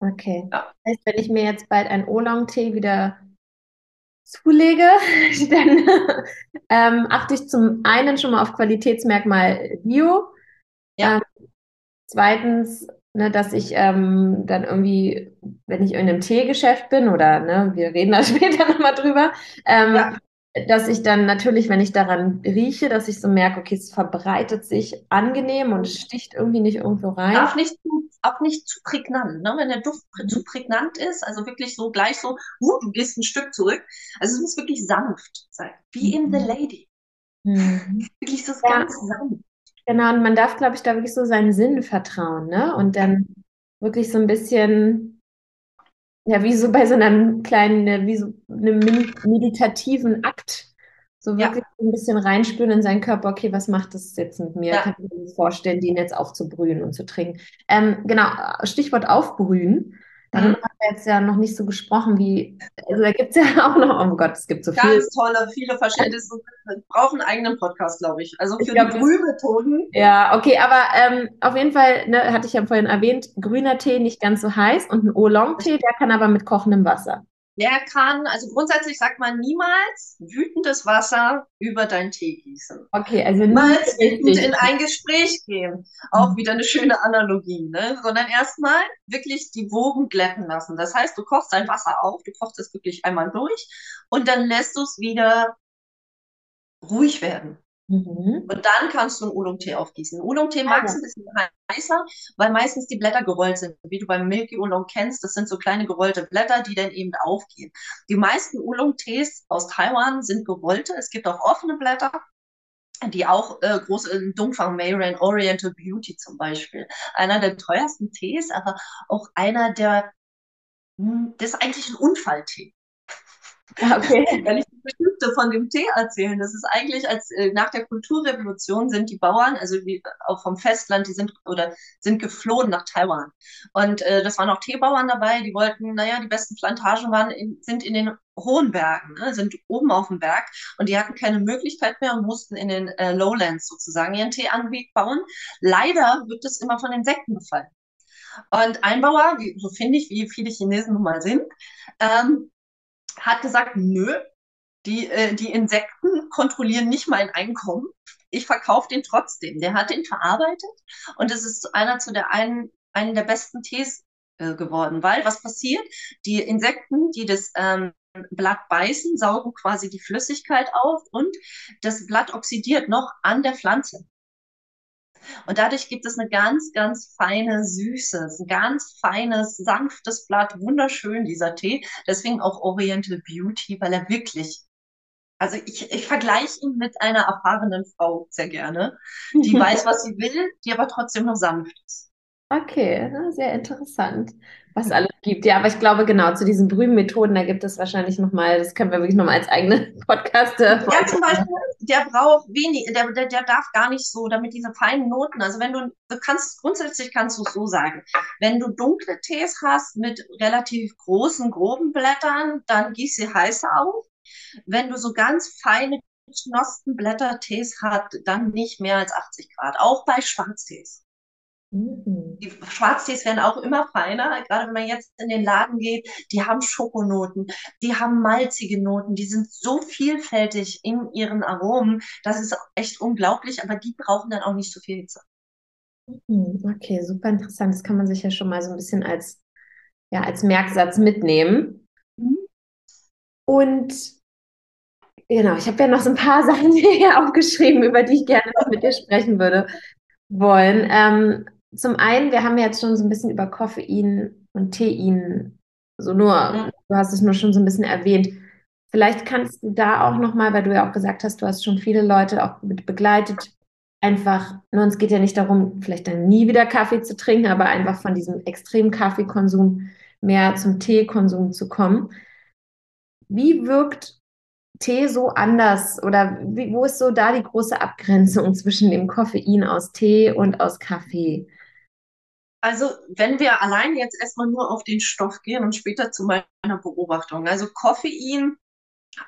Okay. Ja. Das heißt, wenn ich mir jetzt bald einen Oolong-Tee wieder zulege, dann ähm, achte ich zum einen schon mal auf Qualitätsmerkmal Bio. Ja. Ähm, zweitens, ne, dass ich ähm, dann irgendwie, wenn ich in einem Teegeschäft bin oder ne, wir reden da später nochmal drüber, ähm, ja dass ich dann natürlich, wenn ich daran rieche, dass ich so merke, okay, es verbreitet sich angenehm und es sticht irgendwie nicht irgendwo rein. Darf nicht auch nicht zu prägnant, ne? Wenn der Duft zu prägnant ist, also wirklich so gleich so, uh, du gehst ein Stück zurück. Also es muss wirklich sanft sein, wie in The mhm. Lady. Mhm. Wirklich so ja. ganz sanft. Genau, und man darf, glaube ich, da wirklich so seinen Sinn vertrauen, ne? Und dann wirklich so ein bisschen ja, wie so bei so einem kleinen, äh, wie so einem meditativen Akt. So wirklich ja. ein bisschen reinspüren in seinen Körper, okay, was macht das jetzt mit mir? Ja. Kann ich mir vorstellen, den jetzt aufzubrühen und zu trinken. Ähm, genau, Stichwort aufbrühen. Darüber mhm. Jetzt ja noch nicht so gesprochen, wie, also da gibt es ja auch noch, oh Gott, es gibt so viele. Ganz tolle, viele verschiedene, brauchen einen eigenen Podcast, glaube ich. Also für glaub, die Brühmethoden. Ja, okay, aber ähm, auf jeden Fall, ne, hatte ich ja vorhin erwähnt, grüner Tee nicht ganz so heiß und ein Oolong-Tee, der kann aber mit kochendem Wasser. Der kann, also grundsätzlich sagt man niemals wütendes Wasser über deinen Tee gießen. Okay, also niemals wütend in ein Gespräch gehen. Auch mhm. wieder eine schöne Analogie, ne? Sondern erstmal wirklich die Wogen glätten lassen. Das heißt, du kochst dein Wasser auf, du kochst es wirklich einmal durch und dann lässt du es wieder ruhig werden. Mhm. Und dann kannst du einen Oolong-Tee aufgießen. Oolong-Tee mag es ein bisschen heißer, weil meistens die Blätter gerollt sind. Wie du beim Milky Oolong kennst, das sind so kleine gerollte Blätter, die dann eben aufgehen. Die meisten Oolong-Tees aus Taiwan sind gerollte. Es gibt auch offene Blätter die auch äh, groß in Dongfang Mayran Oriental Beauty zum Beispiel. Einer der teuersten Tees, aber auch einer der, hm, das ist eigentlich ein Unfalltee. Okay. Wenn ich Geschichte von dem Tee erzählen, das ist eigentlich als äh, nach der Kulturrevolution sind die Bauern, also die auch vom Festland, die sind oder sind geflohen nach Taiwan. Und äh, das waren auch Teebauern dabei, die wollten, naja, die besten Plantagen waren in, sind in den hohen Bergen, ne, sind oben auf dem Berg und die hatten keine Möglichkeit mehr und mussten in den äh, Lowlands sozusagen ihren Teeanweg bauen. Leider wird es immer von Insekten befallen. Und ein Bauer, so finde ich, wie viele Chinesen nun mal sind, ähm, hat gesagt, nö, die, äh, die Insekten kontrollieren nicht mein Einkommen. Ich verkaufe den trotzdem. Der hat den verarbeitet und es ist einer zu der einen, einen der besten Tees äh, geworden, weil was passiert? Die Insekten, die das ähm, Blatt beißen, saugen quasi die Flüssigkeit auf und das Blatt oxidiert noch an der Pflanze. Und dadurch gibt es eine ganz, ganz feine Süße, ein ganz feines, sanftes Blatt, wunderschön dieser Tee. Deswegen auch Oriental Beauty, weil er wirklich, also ich, ich vergleiche ihn mit einer erfahrenen Frau sehr gerne, die weiß, was sie will, die aber trotzdem noch sanft ist. Okay, sehr interessant, was alles gibt. Ja, aber ich glaube, genau, zu diesen Brühmethoden, da gibt es wahrscheinlich nochmal, das können wir wirklich nochmal als eigene Podcast. Äh, ja, zum Beispiel, der braucht wenig, der, der, der darf gar nicht so, damit diese feinen Noten, also wenn du, du kannst, grundsätzlich kannst du es so sagen, wenn du dunkle Tees hast mit relativ großen, groben Blättern, dann gieß sie heißer auf. Wenn du so ganz feine Knospenblätter-Tees hast, dann nicht mehr als 80 Grad, auch bei Schwarztees. Mhm. Die Schwarztees werden auch immer feiner, gerade wenn man jetzt in den Laden geht. Die haben Schokonoten, die haben malzige Noten, die sind so vielfältig in ihren Aromen. Das ist echt unglaublich, aber die brauchen dann auch nicht so viel Hitze. Mhm. Okay, super interessant. Das kann man sich ja schon mal so ein bisschen als, ja, als Merksatz mitnehmen. Mhm. Und genau, ich habe ja noch so ein paar Sachen hier aufgeschrieben, über die ich gerne mit dir sprechen würde wollen. Ähm, zum einen, wir haben jetzt schon so ein bisschen über Koffein und Tein, so nur, ja. du hast es nur schon so ein bisschen erwähnt. Vielleicht kannst du da auch nochmal, weil du ja auch gesagt hast, du hast schon viele Leute auch mit begleitet, einfach, ne, uns geht ja nicht darum, vielleicht dann nie wieder Kaffee zu trinken, aber einfach von diesem extremen Kaffeekonsum mehr zum Teekonsum zu kommen. Wie wirkt Tee so anders oder wie, wo ist so da die große Abgrenzung zwischen dem Koffein aus Tee und aus Kaffee? Also, wenn wir allein jetzt erstmal nur auf den Stoff gehen und später zu meiner Beobachtung. Also, Koffein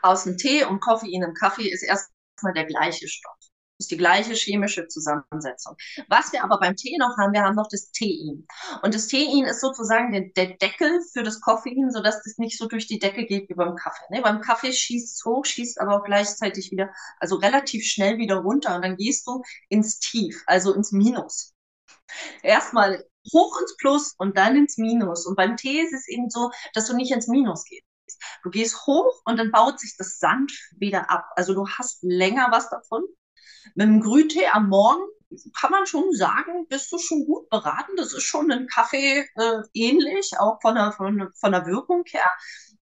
aus dem Tee und Koffein im Kaffee ist erstmal der gleiche Stoff. Ist die gleiche chemische Zusammensetzung. Was wir aber beim Tee noch haben, wir haben noch das Tein. Und das Tein ist sozusagen der, der Deckel für das Koffein, sodass das nicht so durch die Decke geht wie beim Kaffee. Ne? Beim Kaffee schießt es hoch, schießt aber auch gleichzeitig wieder, also relativ schnell wieder runter und dann gehst du ins Tief, also ins Minus erstmal hoch ins Plus und dann ins Minus. Und beim Tee ist es eben so, dass du nicht ins Minus gehst. Du gehst hoch und dann baut sich das Sand wieder ab. Also du hast länger was davon. Mit dem Grüntee am Morgen kann man schon sagen, bist du schon gut beraten. Das ist schon ein Kaffee äh, ähnlich, auch von der, von, von der Wirkung her.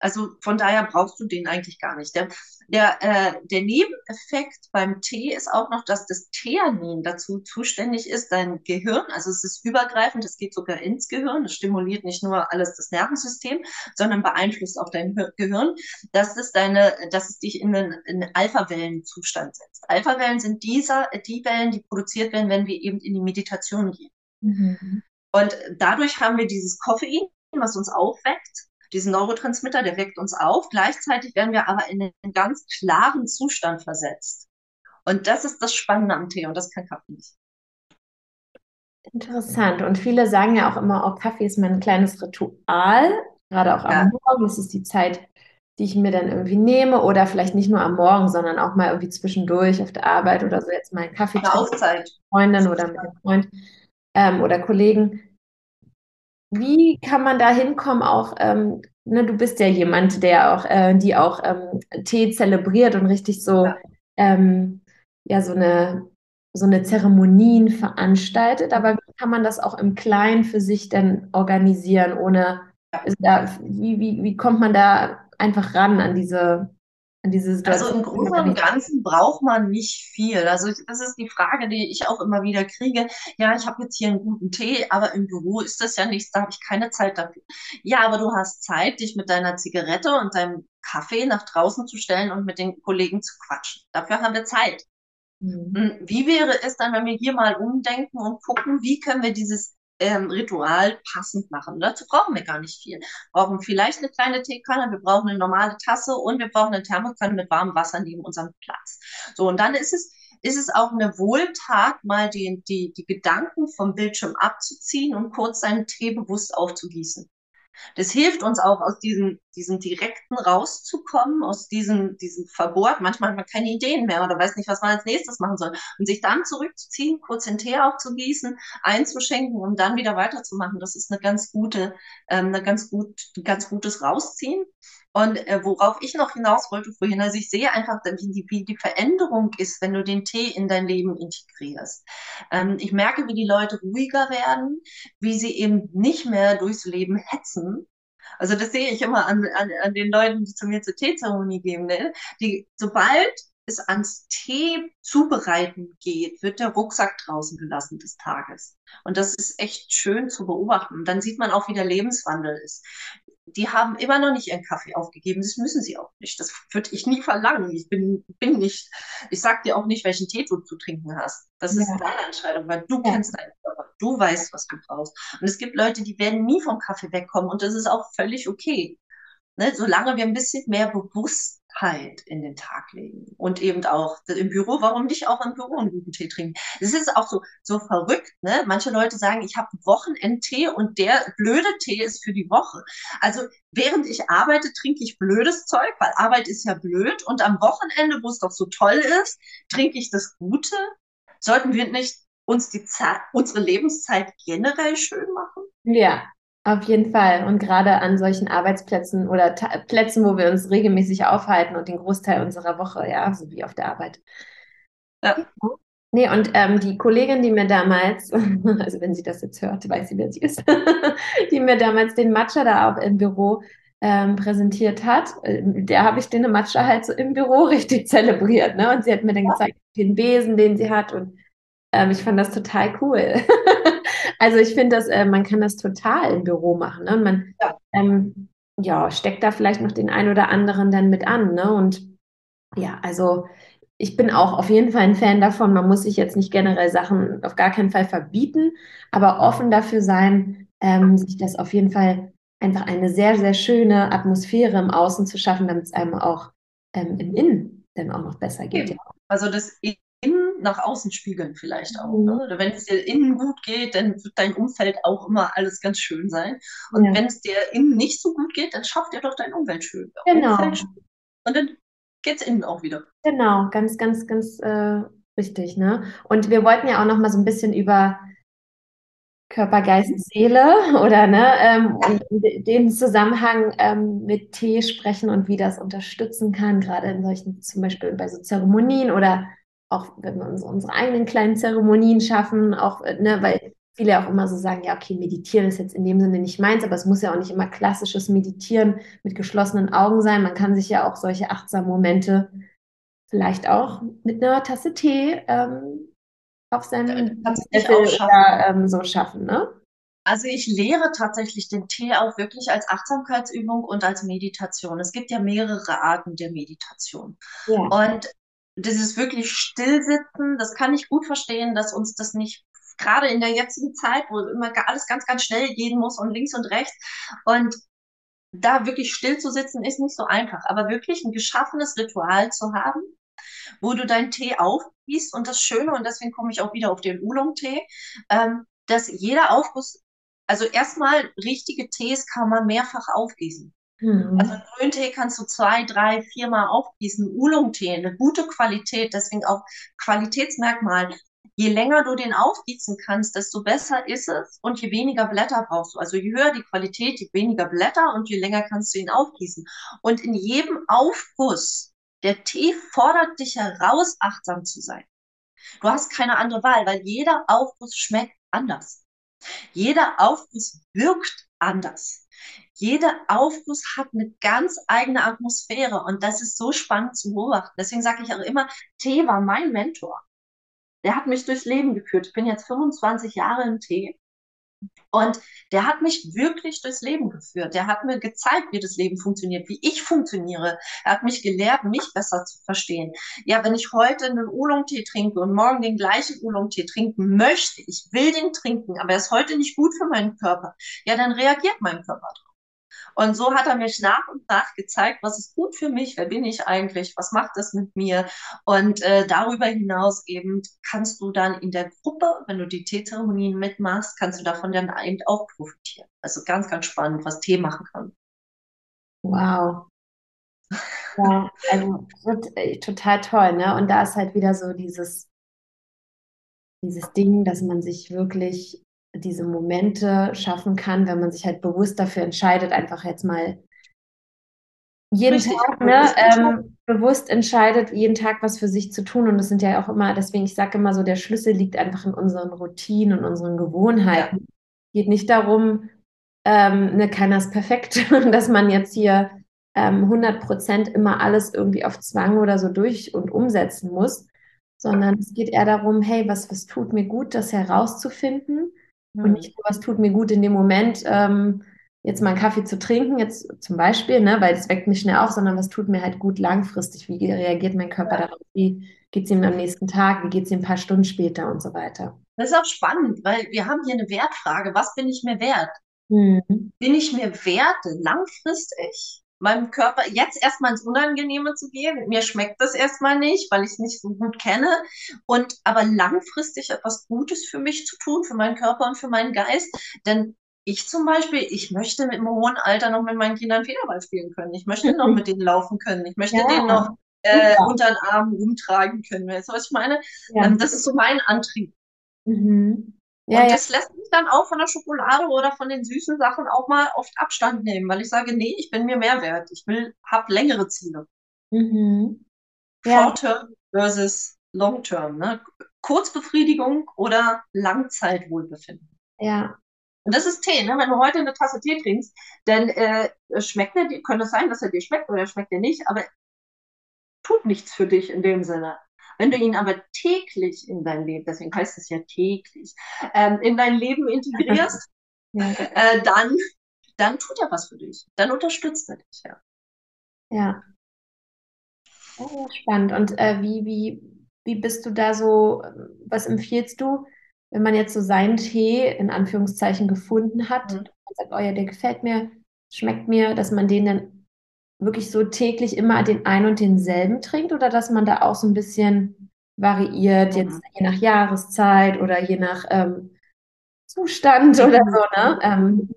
Also von daher brauchst du den eigentlich gar nicht. Der, der, äh, der Nebeneffekt beim Tee ist auch noch, dass das Theanin dazu zuständig ist, dein Gehirn, also es ist übergreifend, es geht sogar ins Gehirn, es stimuliert nicht nur alles das Nervensystem, sondern beeinflusst auch dein Gehirn, dass es deine, dass es dich in einen, in einen Alpha-Wellenzustand setzt. Alpha-Wellen sind dieser, die Wellen, die produziert werden, wenn wir eben in die Meditation gehen. Mhm. Und dadurch haben wir dieses Koffein, was uns aufweckt, diesen Neurotransmitter, der weckt uns auf. Gleichzeitig werden wir aber in einen ganz klaren Zustand versetzt. Und das ist das Spannende am Tee und das kann Kaffee nicht. Interessant. Und viele sagen ja auch immer, oh, Kaffee ist mein kleines Ritual, gerade auch ja. am Morgen. Das ist die Zeit, die ich mir dann irgendwie nehme oder vielleicht nicht nur am Morgen, sondern auch mal irgendwie zwischendurch auf der Arbeit oder so jetzt mal einen Kaffee trinken mit Freundin oder mit einem Freund ähm, oder Kollegen. Wie kann man da hinkommen, auch, ähm, ne, du bist ja jemand, der auch, äh, die auch ähm, Tee zelebriert und richtig so, ja. Ähm, ja, so eine, so eine Zeremonien veranstaltet, aber wie kann man das auch im Kleinen für sich denn organisieren, ohne, da, wie, wie, wie kommt man da einfach ran an diese, an diese Situation? Also im Großen und Ganzen braucht man nicht viel. Also das ist die Frage, die ich auch immer wieder kriege. Ja, ich habe jetzt hier einen guten Tee, aber im Büro ist das ja nichts, da habe ich keine Zeit dafür. Ja, aber du hast Zeit, dich mit deiner Zigarette und deinem Kaffee nach draußen zu stellen und mit den Kollegen zu quatschen. Dafür haben wir Zeit. Mhm. Hm, wie wäre es dann, wenn wir hier mal umdenken und gucken, wie können wir dieses ähm, Ritual passend machen? Dazu brauchen wir gar nicht viel. Wir brauchen vielleicht eine kleine Teekanne, wir brauchen eine normale Tasse und wir brauchen eine Thermokanne mit warmem Wasser neben unserem Platz. So, und dann ist es ist es auch eine Wohltat, mal die, die, die Gedanken vom Bildschirm abzuziehen und kurz seinen Tee bewusst aufzugießen. Das hilft uns auch, aus diesem, diesem Direkten rauszukommen, aus diesem, diesem Verbot. Manchmal hat man keine Ideen mehr oder weiß nicht, was man als nächstes machen soll. Und sich dann zurückzuziehen, kurz den Tee aufzugießen, einzuschenken und dann wieder weiterzumachen. Das ist eine ganz gute, ähm, eine ganz gut, ein ganz gutes Rausziehen. Und äh, worauf ich noch hinaus wollte vorhin, also ich sehe einfach, wie die, wie die Veränderung ist, wenn du den Tee in dein Leben integrierst. Ähm, ich merke, wie die Leute ruhiger werden, wie sie eben nicht mehr durchs Leben hetzen. Also das sehe ich immer an, an, an den Leuten, die zu mir zur Teezeremonie gehen. Ne? Die, sobald es ans Tee zubereiten geht, wird der Rucksack draußen gelassen des Tages. Und das ist echt schön zu beobachten. Dann sieht man auch, wie der Lebenswandel ist die haben immer noch nicht ihren Kaffee aufgegeben. Das müssen sie auch nicht. Das würde ich nie verlangen. Ich bin, bin nicht, ich sag dir auch nicht, welchen Tee du zu trinken hast. Das ja. ist deine Entscheidung, weil du ja. kennst deinen Körper. Du weißt, was du brauchst. Und es gibt Leute, die werden nie vom Kaffee wegkommen und das ist auch völlig okay. Ne? Solange wir ein bisschen mehr bewusst Halt in den Tag legen. Und eben auch im Büro, warum nicht auch im Büro einen guten Tee trinken? Das ist auch so, so verrückt, ne? Manche Leute sagen, ich habe Wochenendtee und der blöde Tee ist für die Woche. Also während ich arbeite, trinke ich blödes Zeug, weil Arbeit ist ja blöd. Und am Wochenende, wo es doch so toll ist, trinke ich das Gute. Sollten wir nicht uns die Zeit, unsere Lebenszeit generell schön machen? Ja, auf jeden Fall. Und gerade an solchen Arbeitsplätzen oder Ta Plätzen, wo wir uns regelmäßig aufhalten und den Großteil unserer Woche, ja, so wie auf der Arbeit. Ja. Nee, und ähm, die Kollegin, die mir damals, also wenn sie das jetzt hört, weiß sie, wer sie ist, die mir damals den Matcha da auch im Büro ähm, präsentiert hat, äh, der habe ich den Matcha halt so im Büro richtig zelebriert, ne? Und sie hat mir dann gezeigt, den Besen, den sie hat und ähm, ich fand das total cool. Also ich finde, dass äh, man kann das total im Büro machen. Ne? Und man ja. Ähm, ja, steckt da vielleicht noch den einen oder anderen dann mit an. Ne? Und ja, also ich bin auch auf jeden Fall ein Fan davon. Man muss sich jetzt nicht generell Sachen auf gar keinen Fall verbieten, aber offen dafür sein, ähm, sich das auf jeden Fall einfach eine sehr, sehr schöne Atmosphäre im Außen zu schaffen, damit es einem auch ähm, im Innen dann auch noch besser geht. Ja. Also das nach außen spiegeln vielleicht auch. Mhm. Ne? Oder wenn es dir innen gut geht, dann wird dein Umfeld auch immer alles ganz schön sein. Und ja. wenn es dir innen nicht so gut geht, dann schafft dir doch dein Umwelt schön. Genau. Umfeld Und dann geht es innen auch wieder. Genau, ganz, ganz, ganz äh, richtig. Ne? Und wir wollten ja auch noch mal so ein bisschen über Körper, Geist, Seele oder ne, ähm, den Zusammenhang ähm, mit Tee sprechen und wie das unterstützen kann, gerade in solchen, zum Beispiel bei so Zeremonien oder auch wenn wir uns unsere eigenen kleinen Zeremonien schaffen, auch, äh, ne, weil viele auch immer so sagen, ja, okay, meditieren ist jetzt in dem Sinne nicht meins, aber es muss ja auch nicht immer klassisches Meditieren mit geschlossenen Augen sein. Man kann sich ja auch solche achtsamen Momente vielleicht auch mit einer Tasse Tee ähm, auf seinem Sessel oder ähm, so schaffen, ne? Also ich lehre tatsächlich den Tee auch wirklich als Achtsamkeitsübung und als Meditation. Es gibt ja mehrere Arten der Meditation. Ja. Und dieses wirklich Stillsitzen, das kann ich gut verstehen, dass uns das nicht gerade in der jetzigen Zeit, wo immer alles ganz, ganz schnell gehen muss und links und rechts und da wirklich still zu sitzen, ist nicht so einfach, aber wirklich ein geschaffenes Ritual zu haben, wo du deinen Tee aufgießt und das Schöne, und deswegen komme ich auch wieder auf den Oolong-Tee, ähm, dass jeder Aufguss, also erstmal richtige Tees kann man mehrfach aufgießen. Mhm. Also Grüntee kannst du zwei, drei, viermal aufgießen. Oolong-Tee, eine gute Qualität, deswegen auch Qualitätsmerkmal. Je länger du den aufgießen kannst, desto besser ist es und je weniger Blätter brauchst du. Also je höher die Qualität, je weniger Blätter und je länger kannst du ihn aufgießen. Und in jedem Aufguss, der Tee fordert dich heraus, achtsam zu sein. Du hast keine andere Wahl, weil jeder Aufguss schmeckt anders. Jeder Aufguss wirkt anders jeder Aufguss hat eine ganz eigene Atmosphäre und das ist so spannend zu beobachten. Deswegen sage ich auch immer, Tee war mein Mentor. Der hat mich durchs Leben geführt. Ich bin jetzt 25 Jahre im Tee Und der hat mich wirklich durchs Leben geführt. Der hat mir gezeigt, wie das Leben funktioniert, wie ich funktioniere. Er hat mich gelehrt, mich besser zu verstehen. Ja, wenn ich heute einen Oolong-Tee trinke und morgen den gleichen Oolong-Tee trinken möchte, ich will den trinken, aber er ist heute nicht gut für meinen Körper, ja, dann reagiert mein Körper drauf. Und so hat er mich nach und nach gezeigt, was ist gut für mich, wer bin ich eigentlich, was macht das mit mir. Und äh, darüber hinaus eben kannst du dann in der Gruppe, wenn du die Teezeremonien mitmachst, kannst du davon dann eben auch profitieren. Also ganz, ganz spannend, was Tee machen kann. Wow. Ja, also äh, total toll, ne? Und da ist halt wieder so dieses, dieses Ding, dass man sich wirklich diese Momente schaffen kann, wenn man sich halt bewusst dafür entscheidet, einfach jetzt mal jeden Richtig. Tag ne, ähm, bewusst entscheidet, jeden Tag was für sich zu tun. Und das sind ja auch immer, deswegen, ich sage immer so, der Schlüssel liegt einfach in unseren Routinen und unseren Gewohnheiten. Ja. Geht nicht darum, ähm, ne, keiner ist perfekt, dass man jetzt hier ähm, 100 Prozent immer alles irgendwie auf Zwang oder so durch und umsetzen muss, sondern es geht eher darum, hey, was, was tut mir gut, das herauszufinden Mhm. Und nicht nur, was tut mir gut in dem Moment, ähm, jetzt mal einen Kaffee zu trinken, jetzt zum Beispiel, ne, weil das weckt mich schnell auf, sondern was tut mir halt gut langfristig, wie reagiert mein Körper ja. darauf, wie geht es ihm am nächsten Tag, wie geht es ihm ein paar Stunden später und so weiter. Das ist auch spannend, weil wir haben hier eine Wertfrage, was bin ich mir wert? Mhm. Bin ich mir wert, langfristig meinem Körper jetzt erstmal ins Unangenehme zu gehen. Mir schmeckt das erstmal nicht, weil ich es nicht so gut kenne. Und aber langfristig etwas Gutes für mich zu tun, für meinen Körper und für meinen Geist. Denn ich zum Beispiel, ich möchte mit einem hohen Alter noch mit meinen Kindern Federball spielen können. Ich möchte noch mit denen laufen können. Ich möchte ja. denen noch äh, unter den Arm rumtragen können. Weißt du, was ich meine? Ja. Ähm, das ist so mein Antrieb. Mhm. Ja, und das ja. lässt mich dann auch von der Schokolade oder von den süßen Sachen auch mal oft Abstand nehmen, weil ich sage, nee, ich bin mir mehr wert. Ich will, habe längere Ziele. Mhm. Ja. Short Term versus Long Term. Ne? Kurzbefriedigung oder Langzeitwohlbefinden. Ja. Und das ist Tee, ne? Wenn du heute eine Tasse Tee trinkst, dann äh, schmeckt er dir, könnte es sein, dass er dir schmeckt oder schmeckt er nicht, aber tut nichts für dich in dem Sinne. Wenn du ihn aber täglich in dein Leben, deswegen heißt es ja täglich, ähm, in dein Leben integrierst, ja. äh, dann, dann tut er was für dich. Dann unterstützt er dich, ja. Ja. Oh, spannend. Und äh, wie, wie, wie bist du da so, was empfiehlst du, wenn man jetzt so seinen Tee in Anführungszeichen gefunden hat mhm. und sagt, oh ja, der gefällt mir, schmeckt mir, dass man den dann wirklich so täglich immer den ein und denselben trinkt oder dass man da auch so ein bisschen variiert, jetzt mhm. je nach Jahreszeit oder je nach ähm, Zustand oder so, ne? Ähm,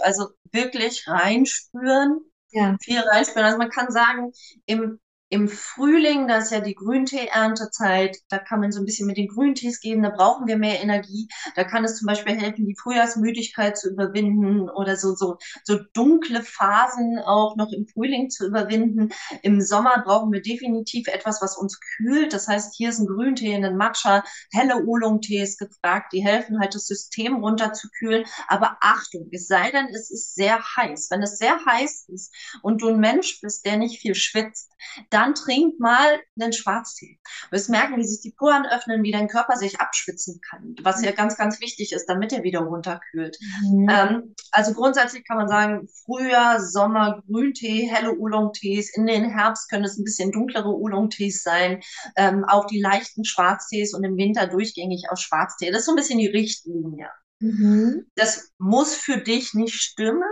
also wirklich reinspüren, ja. viel reinspüren. Also man kann sagen, im im Frühling, da ist ja die Grüntee-Erntezeit, da kann man so ein bisschen mit den Grüntees geben, da brauchen wir mehr Energie. Da kann es zum Beispiel helfen, die Frühjahrsmüdigkeit zu überwinden oder so, so, so dunkle Phasen auch noch im Frühling zu überwinden. Im Sommer brauchen wir definitiv etwas, was uns kühlt. Das heißt, hier ist ein Grüntee, ein Matcha, helle Oolong-Tees gefragt, die helfen halt das System runterzukühlen. Aber Achtung, es sei denn, es ist sehr heiß. Wenn es sehr heiß ist und du ein Mensch bist, der nicht viel schwitzt, dann trink mal einen Schwarztee. Du wirst merken, wie sich die Poren öffnen, wie dein Körper sich abschwitzen kann, was ja ganz, ganz wichtig ist, damit er wieder runterkühlt. Mhm. Ähm, also grundsätzlich kann man sagen, Frühjahr, Sommer, Grüntee, helle Oolong-Tees. In den Herbst können es ein bisschen dunklere Oolong-Tees sein. Ähm, auch die leichten Schwarztees und im Winter durchgängig aus Schwarztee. Das ist so ein bisschen die Richtlinie. Mhm. Das muss für dich nicht stimmen,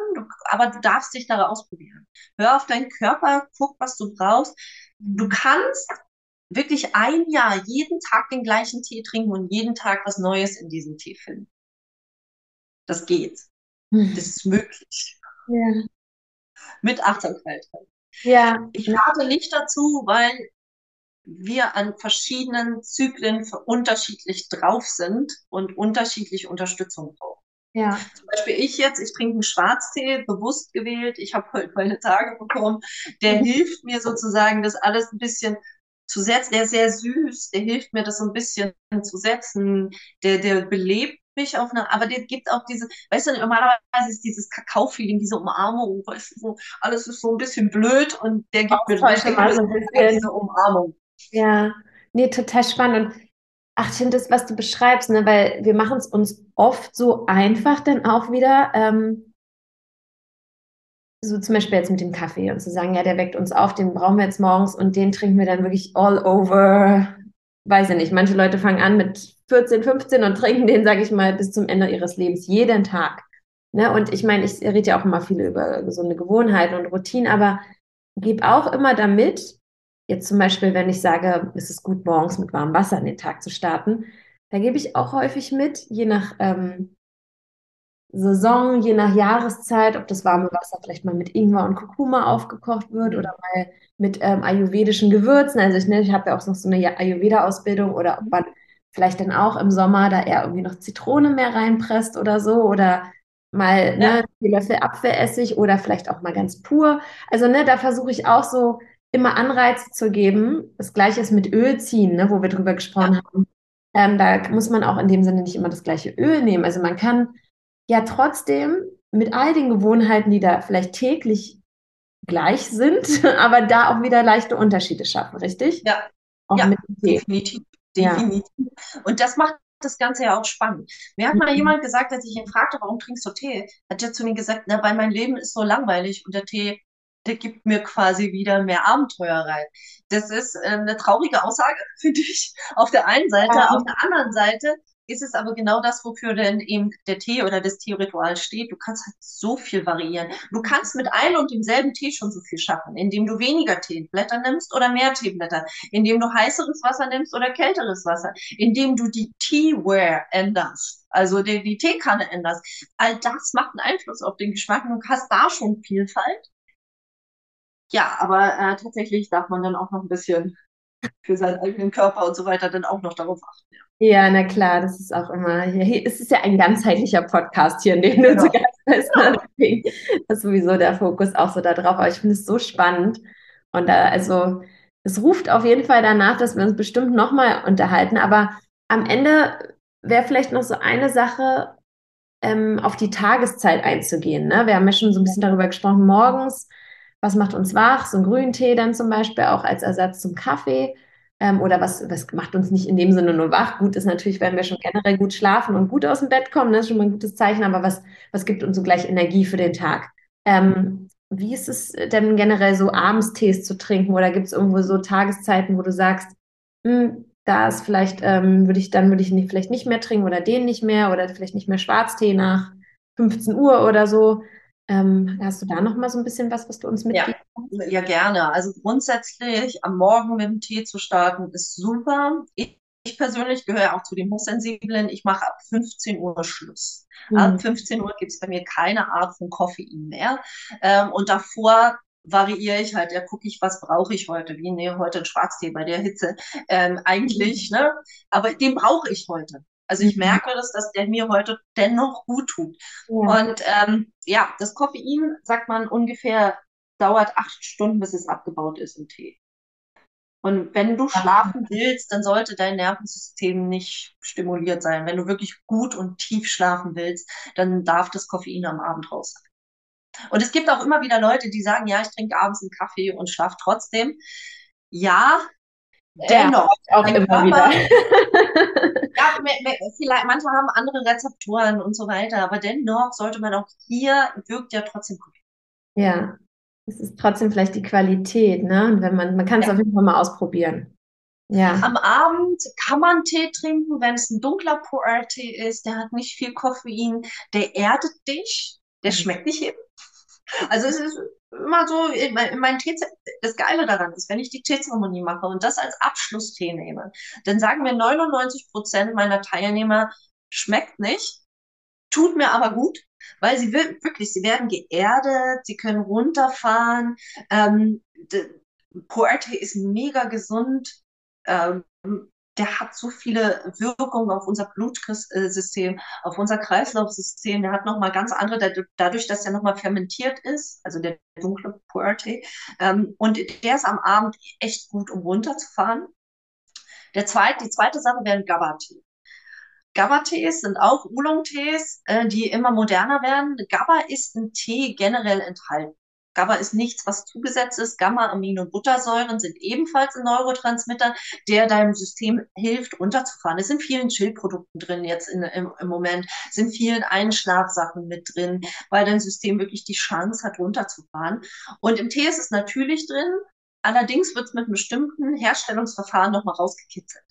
aber du darfst dich da ausprobieren. Hör auf deinen Körper, guck, was du brauchst. Du kannst wirklich ein Jahr jeden Tag den gleichen Tee trinken und jeden Tag was Neues in diesem Tee finden. Das geht. Mhm. Das ist möglich. Ja. Mit Achtsamkeit. Ja. Ich rate nicht dazu, weil wir an verschiedenen Zyklen unterschiedlich drauf sind und unterschiedliche Unterstützung brauchen. Ja. Zum Beispiel ich jetzt, ich trinke einen Schwarztee, bewusst gewählt. Ich habe heute meine Tage bekommen. Der mhm. hilft mir sozusagen, das alles ein bisschen zu setzen. Der ist sehr süß, der hilft mir, das so ein bisschen zu setzen. Der, der belebt mich auf eine, aber der gibt auch diese, weißt du, normalerweise ist dieses Kakao-Feeling, diese Umarmung, weißt du, so, alles ist so ein bisschen blöd und der gibt mir, mal so ein bisschen. diese Umarmung. Ja, nee, total spannend. Und Ach, ich finde das, was du beschreibst, ne, weil wir machen es uns oft so einfach dann auch wieder, ähm, so zum Beispiel jetzt mit dem Kaffee und zu sagen, ja, der weckt uns auf, den brauchen wir jetzt morgens und den trinken wir dann wirklich all over. Weiß ich nicht, manche Leute fangen an mit 14, 15 und trinken den, sage ich mal, bis zum Ende ihres Lebens, jeden Tag. Ne? Und ich meine, ich rede ja auch immer viel über gesunde Gewohnheiten und Routinen, aber gebe auch immer damit, jetzt zum Beispiel, wenn ich sage, es ist gut, morgens mit warmem Wasser in den Tag zu starten, da gebe ich auch häufig mit, je nach ähm, Saison, je nach Jahreszeit, ob das warme Wasser vielleicht mal mit Ingwer und Kurkuma aufgekocht wird oder mal mit ähm, ayurvedischen Gewürzen. Also ich, ne, ich habe ja auch noch so eine Ayurveda-Ausbildung oder ob man vielleicht dann auch im Sommer da eher irgendwie noch Zitrone mehr reinpresst oder so oder mal ja. ne, Löffel Apfelessig oder vielleicht auch mal ganz pur. Also ne, da versuche ich auch so immer Anreize zu geben. Das gleiche ist mit Öl ziehen, ne, wo wir drüber gesprochen ja. haben. Ähm, da muss man auch in dem Sinne nicht immer das gleiche Öl nehmen. Also man kann ja trotzdem mit all den Gewohnheiten, die da vielleicht täglich gleich sind, aber da auch wieder leichte Unterschiede schaffen, richtig? Ja, auch ja definitiv. definitiv. Ja. Und das macht das Ganze ja auch spannend. Mir hat mal mhm. jemand gesagt, als ich ihn fragte, warum trinkst du Tee, hat er zu mir gesagt, na, weil mein Leben ist so langweilig und der Tee, der gibt mir quasi wieder mehr Abenteuer rein. Das ist äh, eine traurige Aussage, finde ich, auf der einen Seite. Ja. Auf der anderen Seite ist es aber genau das, wofür denn eben der Tee oder das Teeritual steht. Du kannst halt so viel variieren. Du kannst mit einem und demselben Tee schon so viel schaffen, indem du weniger Teeblätter nimmst oder mehr Teeblätter, indem du heißeres Wasser nimmst oder kälteres Wasser, indem du die Teaware änderst, also die, die Teekanne änderst. All das macht einen Einfluss auf den Geschmack und du hast da schon Vielfalt. Ja, aber äh, tatsächlich darf man dann auch noch ein bisschen für seinen eigenen Körper und so weiter dann auch noch darauf achten. Ja. Ja, na klar, das ist auch immer, ja, es ist ja ein ganzheitlicher Podcast hier, in dem du genau. zu Gast bist. Deswegen ist sowieso der Fokus auch so da drauf. Aber ich finde es so spannend. Und da, also, es ruft auf jeden Fall danach, dass wir uns bestimmt nochmal unterhalten. Aber am Ende wäre vielleicht noch so eine Sache, ähm, auf die Tageszeit einzugehen. Ne? Wir haben ja schon so ein bisschen darüber gesprochen, morgens, was macht uns wach? So ein Grüntee dann zum Beispiel auch als Ersatz zum Kaffee. Ähm, oder was, was macht uns nicht in dem Sinne nur wach? Gut ist natürlich, wenn wir schon generell gut schlafen und gut aus dem Bett kommen, das ist schon mal ein gutes Zeichen, aber was, was gibt uns so gleich Energie für den Tag? Ähm, wie ist es denn generell so abends Tees zu trinken oder gibt es irgendwo so Tageszeiten, wo du sagst, hm, da ist vielleicht, ähm, würde ich, dann würde ich nicht, vielleicht nicht mehr trinken oder den nicht mehr oder vielleicht nicht mehr Schwarztee nach 15 Uhr oder so. Ähm, hast du da noch mal so ein bisschen was, was du uns mitgibst? Ja, ja, gerne. Also grundsätzlich am Morgen mit dem Tee zu starten ist super. Ich, ich persönlich gehöre auch zu den Hochsensiblen. Ich mache ab 15 Uhr Schluss. Mhm. Ab 15 Uhr gibt es bei mir keine Art von Koffein mehr. Ähm, und davor variiere ich halt, ja, gucke ich, was brauche ich heute? Wie, nee, heute ein Schwarztee bei der Hitze. Ähm, eigentlich, mhm. ne? Aber den brauche ich heute. Also ich mhm. merke das, dass der mir heute dennoch gut tut. Ja. Und ähm, ja, das Koffein, sagt man, ungefähr dauert acht Stunden, bis es abgebaut ist im Tee. Und wenn du schlafen willst, dann sollte dein Nervensystem nicht stimuliert sein. Wenn du wirklich gut und tief schlafen willst, dann darf das Koffein am Abend raus sein. Und es gibt auch immer wieder Leute, die sagen, ja, ich trinke abends einen Kaffee und schlafe trotzdem. Ja, dennoch. Ja, auch immer Körper, wieder. ja, vielleicht, manche haben andere Rezeptoren und so weiter, aber dennoch sollte man auch hier, wirkt ja trotzdem gut. Ja, es ist trotzdem vielleicht die Qualität, ne? Und wenn man, man kann es ja. auf jeden Fall mal ausprobieren. Ja. Am Abend kann man Tee trinken, wenn es ein dunkler Puer-Tee ist, der hat nicht viel Koffein, der erdet dich, der mhm. schmeckt nicht eben. Also es ist immer so, mein, mein Tee, das Geile daran ist, wenn ich die Teezeremonie mache und das als Abschlusstee nehme, dann sagen mir 99 Prozent meiner Teilnehmer, schmeckt nicht, tut mir aber gut, weil sie wirklich, sie werden geerdet, sie können runterfahren. Ähm, Puerte ist mega gesund. Ähm, der hat so viele Wirkungen auf unser Blutsystem, auf unser Kreislaufsystem. Der hat nochmal ganz andere, dadurch, dass er nochmal fermentiert ist, also der dunkle Puerte. Ähm, und der ist am Abend echt gut, um runterzufahren. Der zweite, die zweite Sache wäre ein GABA-Tee. GABA-Tees sind auch Oolong-Tees, äh, die immer moderner werden. GABA ist ein Tee generell enthalten. GABA ist nichts, was zugesetzt ist. Gamma-Aminobuttersäuren sind ebenfalls ein Neurotransmitter, der deinem System hilft, runterzufahren. Es sind vielen Chillprodukten drin jetzt in, im, im Moment, sind vielen Einschlafsachen mit drin, weil dein System wirklich die Chance hat, runterzufahren. Und im Tee ist es natürlich drin. Allerdings wird es mit einem bestimmten Herstellungsverfahren nochmal rausgekitzelt.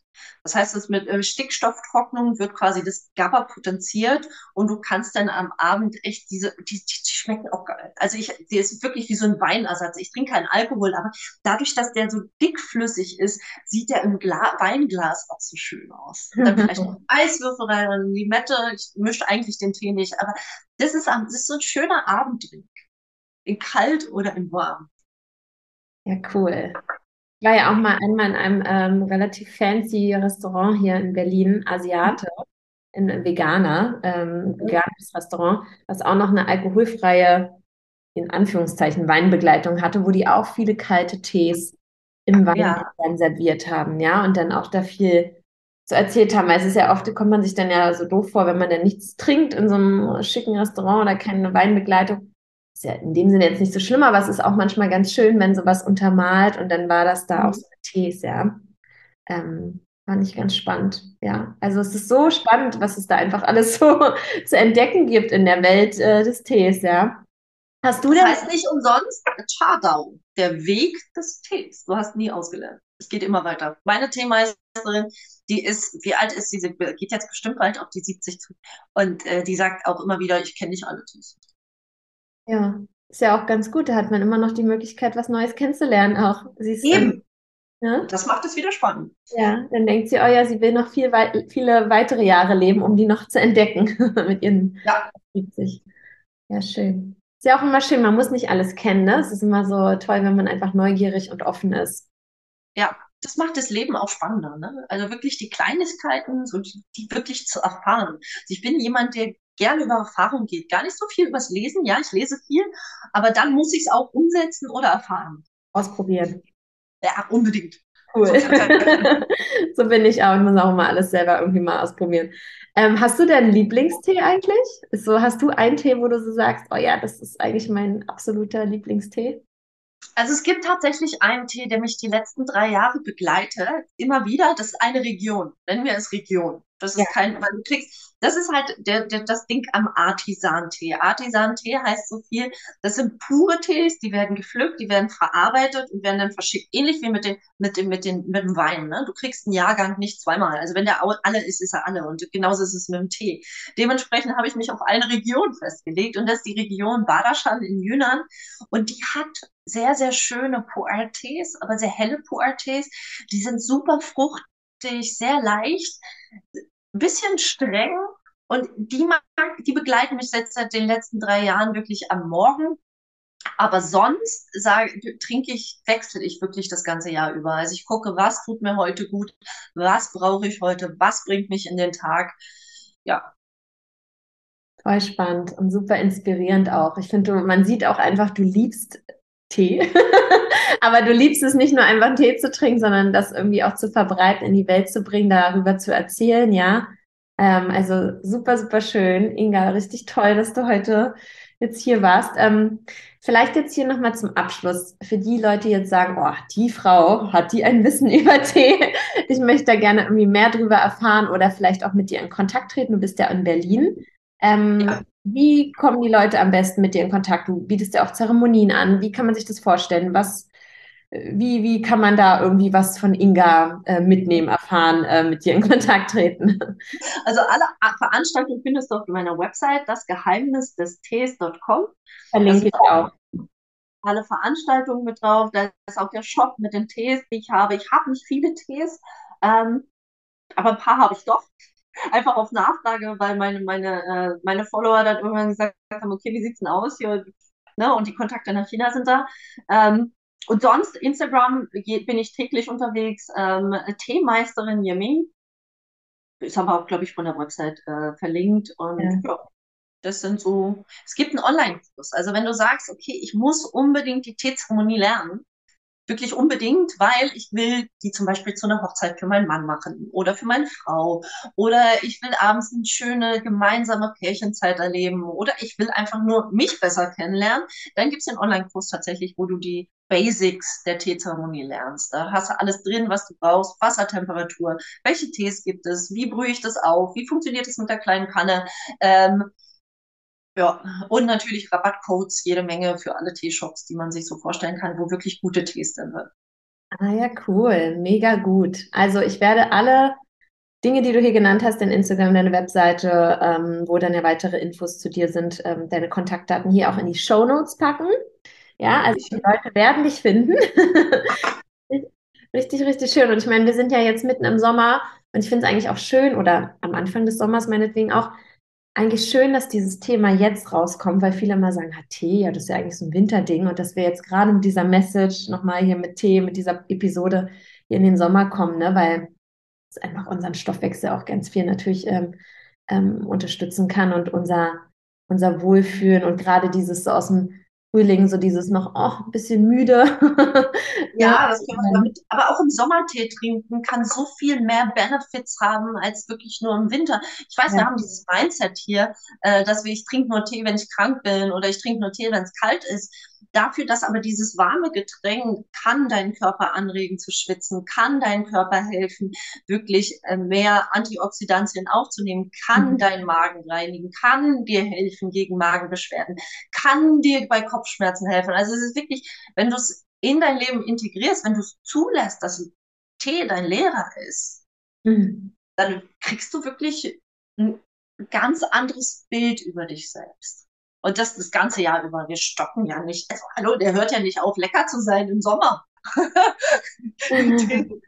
Das heißt, es mit äh, Stickstofftrocknung wird quasi das GABA potenziert und du kannst dann am Abend echt diese, die, die, die schmecken auch geil. Also ich, die ist wirklich wie so ein Weinersatz. Ich trinke keinen Alkohol, aber dadurch, dass der so dickflüssig ist, sieht der im Gla Weinglas auch so schön aus. Und dann vielleicht noch Eiswürfel rein, Limette. Ich mische eigentlich den Tee nicht, aber das ist, das ist so ein schöner Abenddrink. In kalt oder in warm. Ja, cool. Ich war ja auch mal einmal in einem ähm, relativ fancy Restaurant hier in Berlin, Asiate, in Veganer, ähm, veganes Restaurant, was auch noch eine alkoholfreie, in Anführungszeichen, Weinbegleitung hatte, wo die auch viele kalte Tees im Wein Ja. dann serviert haben, ja, und dann auch da viel so erzählt haben. Weil es ist ja oft, kommt man sich dann ja so doof vor, wenn man dann nichts trinkt in so einem schicken Restaurant oder keine Weinbegleitung. Ist ja in dem Sinne jetzt nicht so schlimm, aber es ist auch manchmal ganz schön, wenn sowas untermalt und dann war das da auch Mhm. so mit Tees, ja. Ähm, fand ich ganz spannend, ja. Also es ist so spannend, was es da einfach alles so zu entdecken gibt in der Welt äh, des Tees, ja. Hast du Das denn heißt nicht umsonst Chardau, der Weg des Tees. Du hast nie ausgelernt. Es geht immer weiter. Meine Teemeisterin, die ist, wie alt ist? Sie geht jetzt bestimmt bald auf die 70 zu. Und äh, die sagt auch immer wieder, ich kenne nicht alle Tees. Ja, ist ja auch ganz gut. Da hat man immer noch die Möglichkeit, was Neues kennenzulernen auch. Siehst? Eben. Ja? Das macht es wieder spannend. Ja, dann denkt sie, oh ja, sie will noch viel wei viele weitere Jahre leben, um die noch zu entdecken mit ihren Ja. 70. Ja, schön. Ist ja auch immer schön, man muss nicht alles kennen, ne? Es ist immer so toll, wenn man einfach neugierig und offen ist. Ja, das macht das Leben auch spannender. Ne? Also wirklich die Kleinigkeiten, so die, die wirklich zu erfahren. Also ich bin jemand, der gerne über Erfahrung geht. Gar nicht so viel übers Lesen. Ja, ich lese viel, aber dann muss ich es auch umsetzen oder erfahren. Ausprobieren. Ja, unbedingt. Cool. So So bin ich auch. Ich muss auch immer alles selber irgendwie mal ausprobieren. Ähm, hast du denn Lieblingstee eigentlich? So, hast du einen Tee, wo du so sagst, oh ja, das ist eigentlich mein absoluter Lieblingstee? Also es gibt tatsächlich einen Tee, der mich die letzten drei Jahre begleitet. Immer wieder. Das ist eine Region. Nennen wir es Region. Das ist Ja. kein, weil du kriegst, das ist halt der, der, das Ding am Artisan-Tee. Artisan-Tee heißt so viel, das sind pure Tees, die werden gepflückt, die werden verarbeitet und werden dann verschickt. Ähnlich wie mit den, mit dem, mit den, mit dem Wein, ne? Du kriegst einen Jahrgang nicht zweimal. Also wenn der alle ist, ist er alle. Und genauso ist es mit dem Tee. Dementsprechend habe ich mich auf eine Region festgelegt und das ist die Region Badashan in Yunnan. Und die hat sehr, sehr schöne Pu'er-Tees, aber sehr helle Pu'er-Tees. Die sind super fruchtig, sehr leicht, bisschen streng. Und die mag, die begleiten mich jetzt seit den letzten drei Jahren wirklich am Morgen. Aber sonst sage, trinke ich, wechsle ich wirklich das ganze Jahr über. Also ich gucke, was tut mir heute gut, was brauche ich heute, was bringt mich in den Tag. Ja, Voll spannend und super inspirierend auch. Ich finde, man sieht auch einfach, du liebst Tee. Aber du liebst es nicht nur einfach Tee zu trinken, sondern das irgendwie auch zu verbreiten, in die Welt zu bringen, darüber zu erzählen, ja. Ähm, also super, super schön. Inga, richtig toll, dass du heute jetzt hier warst. Ähm, vielleicht jetzt hier nochmal zum Abschluss für die Leute, die jetzt sagen, oh, die Frau hat die ein Wissen über Tee. Ich möchte da gerne irgendwie mehr drüber erfahren oder vielleicht auch mit dir in Kontakt treten. Du bist ja in Berlin. Ähm, Ja. Wie kommen die Leute am besten mit dir in Kontakt? Du bietest ja auch Zeremonien an. Wie kann man sich das vorstellen? Was, äh, wie, wie kann man da irgendwie was von Inga äh, mitnehmen, erfahren, äh, mit dir in Kontakt treten? also alle Veranstaltungen findest du auf meiner Website, dasgeheimnisdestees.com. Verlinke ich auch. alle Veranstaltungen mit drauf. Da ist auch der Shop mit den Tees, die ich habe. Ich habe nicht viele Tees, ähm, aber ein paar habe ich doch. Einfach auf Nachfrage, weil meine, meine, äh, meine Follower dann irgendwann gesagt haben, okay, wie sieht's denn aus hier? Ne? Und die Kontakte nach China sind da. Ähm, und sonst, Instagram geht, bin ich täglich unterwegs. Ähm, Teemeisterin Yeming. Ist aber auch, glaube ich, von der Website äh, verlinkt. Und Ja. ja. Das sind so, es gibt einen Online-Kurs. Also wenn du sagst, okay, ich muss unbedingt die Teezeremonie lernen, wirklich unbedingt, weil ich will die zum Beispiel zu einer Hochzeit für meinen Mann machen oder für meine Frau oder ich will abends eine schöne gemeinsame Pärchenzeit erleben oder ich will einfach nur mich besser kennenlernen, dann gibt es den Online-Kurs tatsächlich, wo du die Basics der Teezeremonie lernst. Da hast du alles drin, was du brauchst, Wassertemperatur, welche Tees gibt es, wie brühe ich das auf, wie funktioniert es mit der kleinen Kanne, ähm, ja, und natürlich Rabattcodes, jede Menge für alle Teeshops, die man sich so vorstellen kann, wo wirklich gute Tees drin sind. Ah ja, cool, mega gut. Also ich werde alle Dinge, die du hier genannt hast, in Instagram, deine Webseite, ähm, wo dann ja weitere Infos zu dir sind, ähm, deine Kontaktdaten hier auch in die Show Notes packen. Ja, also die Leute werden dich finden. richtig, richtig schön. Und ich meine, wir sind ja jetzt mitten im Sommer und ich finde es eigentlich auch schön, oder am Anfang des Sommers meinetwegen auch, eigentlich schön, dass dieses Thema jetzt rauskommt, weil viele immer sagen, ha, Tee, ja, das ist ja eigentlich so ein Winterding und dass wir jetzt gerade mit dieser Message nochmal hier mit Tee, mit dieser Episode hier in den Sommer kommen, ne, weil es einfach unseren Stoffwechsel auch ganz viel natürlich ähm, ähm, unterstützen kann und unser, unser Wohlfühlen und gerade dieses so aus dem Frühling, so dieses noch, oh, ein bisschen müde. ja, das kann man damit, aber auch im Sommertee trinken kann so viel mehr Benefits haben als wirklich nur im Winter. Ich weiß, ja. wir haben dieses Mindset hier, äh, dass wir, ich trinke nur Tee, wenn ich krank bin oder ich trinke nur Tee, wenn es kalt ist. Dafür, dass aber dieses warme Getränk kann deinen Körper anregen zu schwitzen, kann deinen Körper helfen, wirklich äh, mehr Antioxidantien aufzunehmen, kann mhm. deinen Magen reinigen, kann dir helfen gegen Magenbeschwerden, kann dir bei Kopfschmerzen helfen. Also es ist wirklich, wenn du es in dein Leben integrierst, wenn du es zulässt, dass Tee dein Lehrer ist, mhm. dann kriegst du wirklich ein ganz anderes Bild über dich selbst. Und das das ganze Jahr über. Wir stoppen ja nicht. Also, hallo, der hört ja nicht auf, lecker zu sein im Sommer.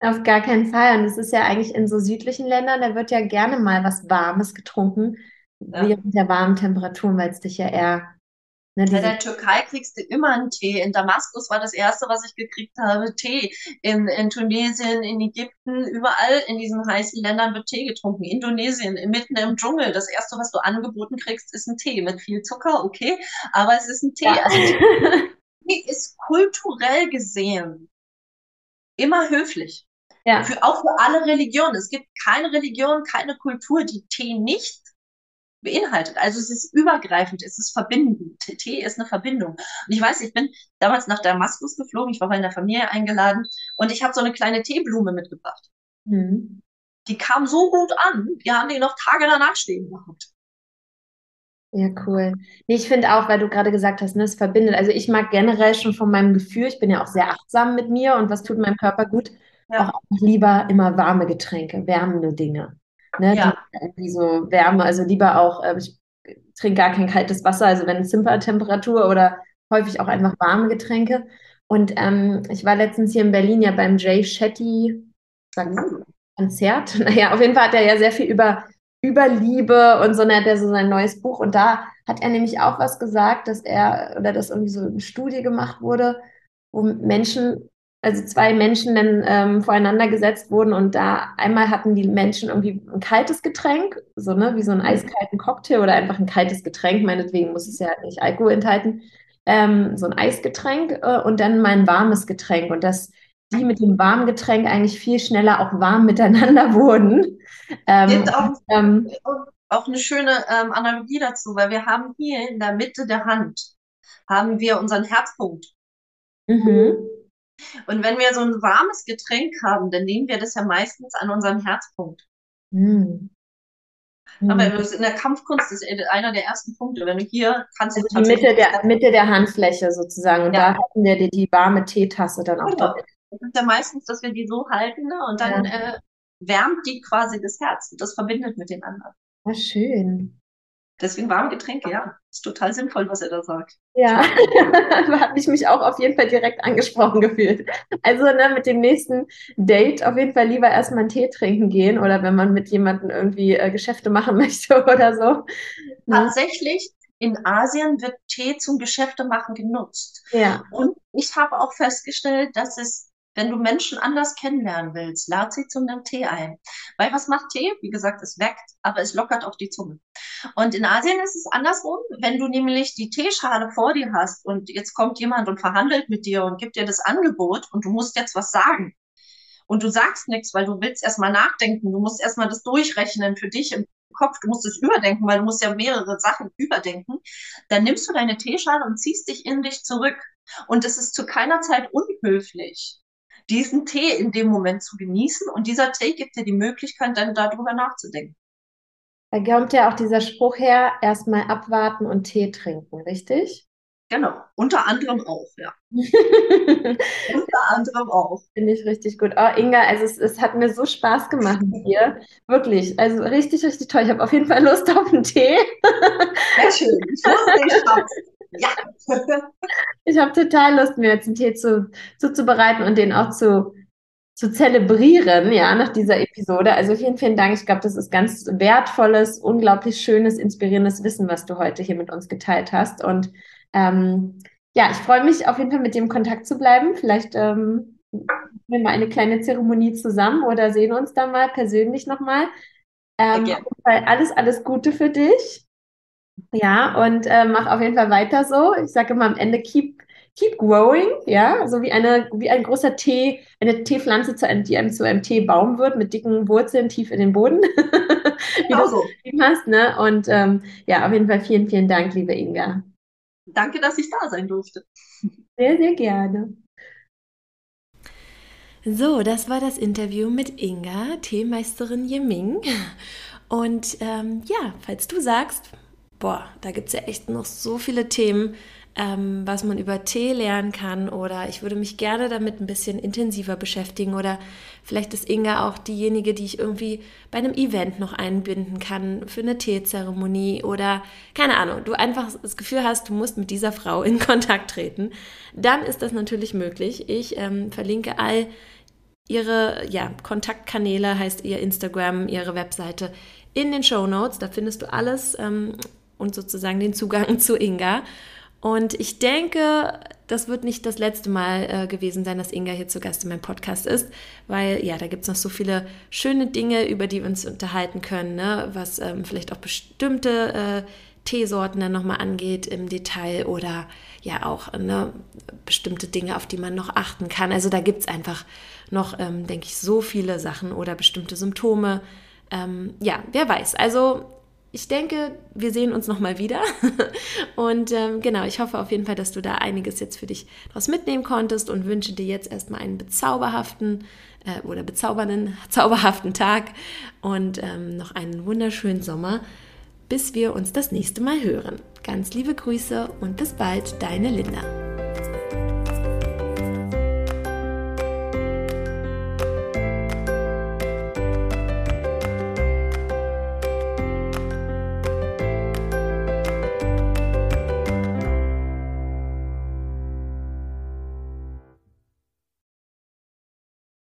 auf gar keinen Fall. Und es ist ja eigentlich in so südlichen Ländern, da wird ja gerne mal was Warmes getrunken, ja. während der warmen Temperaturen, weil es dich ja eher Ne, in der Türkei kriegst du immer einen Tee. In Damaskus war das erste, was ich gekriegt habe, Tee. In, in Tunesien, in Ägypten, überall in diesen heißen Ländern wird Tee getrunken. Indonesien, mitten im Dschungel. Das erste, was du angeboten kriegst, ist ein Tee mit viel Zucker, okay, aber es ist ein Tee. Ja. Also Tee ist kulturell gesehen immer höflich. Ja. Für, auch für alle Religionen. Es gibt keine Religion, keine Kultur, die Tee nicht beinhaltet. Also es ist übergreifend, es ist verbindend. Tee ist eine Verbindung. Und ich weiß, ich bin damals nach Damaskus geflogen, ich war bei einer Familie eingeladen und ich habe so eine kleine Teeblume mitgebracht. Mhm. Die kam so gut an, die haben die noch Tage danach stehen gehabt. Ja, cool. Nee, ich finde auch, weil du gerade gesagt hast, ne, es verbindet. Also ich mag generell schon von meinem Gefühl, ich bin ja auch sehr achtsam mit mir und was tut meinem Körper gut, ja. auch lieber immer warme Getränke, wärmende Dinge ne, ja. die so Wärme, also lieber auch, äh, ich trinke gar kein kaltes Wasser, also wenn Zimpertemperatur oder häufig auch einfach warme Getränke. Und ähm, ich war letztens hier in Berlin ja beim Jay Shetty uh. Konzert. Naja, auf jeden Fall hat er ja sehr viel über, über Liebe und so, ne, hat er so sein neues Buch. Und da hat er nämlich auch was gesagt, dass er, oder dass irgendwie so eine Studie gemacht wurde, wo Menschen also zwei Menschen dann ähm, voreinander gesetzt wurden und da einmal hatten die Menschen irgendwie ein kaltes Getränk, so ne, wie so einen eiskalten Cocktail oder einfach ein kaltes Getränk, meinetwegen muss es ja nicht Alkohol enthalten, ähm, so ein Eisgetränk äh, und dann mal ein warmes Getränk und dass die mit dem warmen Getränk eigentlich viel schneller auch warm miteinander wurden. Ähm, auch, ähm, auch eine schöne ähm, Analogie dazu, weil wir haben hier in der Mitte der Hand haben wir unseren Herzpunkt. Mhm. Und wenn wir so ein warmes Getränk haben, dann nehmen wir das ja meistens an unserem Herzpunkt. Mm. Aber in der Kampfkunst ist einer der ersten Punkte. Wenn du hier kannst also die Mitte der, Mitte der Handfläche sozusagen. Und ja. da hatten wir die, die warme Teetasse dann auch genau. Das ist ja meistens, dass wir die so halten ne? und dann ja. äh, wärmt die quasi das Herz. Und das verbindet mit den anderen. Ja, schön. Deswegen warme Getränke, ja. Ist total sinnvoll, was er da sagt. Ja, da habe ich mich auch auf jeden Fall direkt angesprochen gefühlt. Also ne, mit dem nächsten Date auf jeden Fall lieber erstmal einen Tee trinken gehen oder wenn man mit jemandem irgendwie äh, Geschäfte machen möchte oder so. Ne? Tatsächlich, in Asien wird Tee zum Geschäftemachen genutzt. Ja. Und ich habe auch festgestellt, dass es wenn du Menschen anders kennenlernen willst, lad sie zu einem Tee ein. Weil was macht Tee? Wie gesagt, es weckt, aber es lockert auch die Zunge. Und in Asien ist es andersrum. Wenn du nämlich die Teeschale vor dir hast und jetzt kommt jemand und verhandelt mit dir und gibt dir das Angebot und du musst jetzt was sagen. Und du sagst nichts, weil du willst erstmal nachdenken. Du musst erstmal das durchrechnen für dich im Kopf. Du musst es überdenken, weil du musst ja mehrere Sachen überdenken. Dann nimmst du deine Teeschale und ziehst dich in dich zurück. Und es ist zu keiner Zeit unhöflich diesen Tee in dem Moment zu genießen. Und dieser Tee gibt dir die Möglichkeit, dann darüber nachzudenken. Da kommt ja auch dieser Spruch her, erstmal abwarten und Tee trinken, richtig? Genau, unter anderem auch, ja. unter anderem auch. Finde ich richtig gut. Oh, Inga, also es, es hat mir so Spaß gemacht mit dir. Wirklich, also richtig, richtig toll. Ich habe auf jeden Fall Lust auf einen Tee. Sehr schön. Ich wusste, ich ja. ich habe total Lust, mir jetzt einen Tee zu, zuzubereiten und den auch zu, zu zelebrieren, ja, nach dieser Episode. Also vielen, vielen Dank. Ich glaube, das ist ganz wertvolles, unglaublich schönes, inspirierendes Wissen, was du heute hier mit uns geteilt hast. Und ähm, ja, ich freue mich auf jeden Fall mit dir im Kontakt zu bleiben. Vielleicht ähm, wir mal eine kleine Zeremonie zusammen oder sehen uns da mal persönlich nochmal. Ähm, alles, alles Gute für dich. Ja, und äh, mach auf jeden Fall weiter so. Ich sage immer am Ende, keep, keep growing, ja, so wie eine, wie ein großer Tee, eine Teepflanze, zu einem, die einem zu einem Teebaum wird, mit dicken Wurzeln tief in den Boden, wie genau du so. hast, ne? Und ähm, ja, auf jeden Fall vielen, vielen Dank, liebe Inga. Danke, dass ich da sein durfte. Sehr, sehr gerne. So, das war das Interview mit Inga, Teemeisterin Yeming. Und ähm, ja, falls du sagst, boah, da gibt es ja echt noch so viele Themen, ähm, was man über Tee lernen kann oder ich würde mich gerne damit ein bisschen intensiver beschäftigen oder vielleicht ist Inga auch diejenige, die ich irgendwie bei einem Event noch einbinden kann für eine Teezeremonie oder keine Ahnung, du einfach das Gefühl hast, du musst mit dieser Frau in Kontakt treten, dann ist das natürlich möglich. Ich ähm, verlinke all ihre ja, Kontaktkanäle, heißt ihr Instagram, ihre Webseite in den Show Notes. Da findest du alles. Ähm, und sozusagen den Zugang zu Inga. Und ich denke, das wird nicht das letzte Mal äh, gewesen sein, dass Inga hier zu Gast in meinem Podcast ist, weil ja, da gibt es noch so viele schöne Dinge, über die wir uns unterhalten können, ne? was ähm, vielleicht auch bestimmte äh, Teesorten dann nochmal angeht im Detail oder ja auch ne, bestimmte Dinge, auf die man noch achten kann. Also da gibt es einfach noch, ähm, denke ich, so viele Sachen oder bestimmte Symptome. Ähm, ja, wer weiß. Also ich denke, wir sehen uns nochmal wieder. Und ähm, genau, ich hoffe auf jeden Fall, dass du da einiges jetzt für dich daraus mitnehmen konntest und wünsche dir jetzt erstmal einen bezauberhaften äh, oder bezaubernden, zauberhaften Tag und ähm, noch einen wunderschönen Sommer, bis wir uns das nächste Mal hören. Ganz liebe Grüße und bis bald, deine Linda.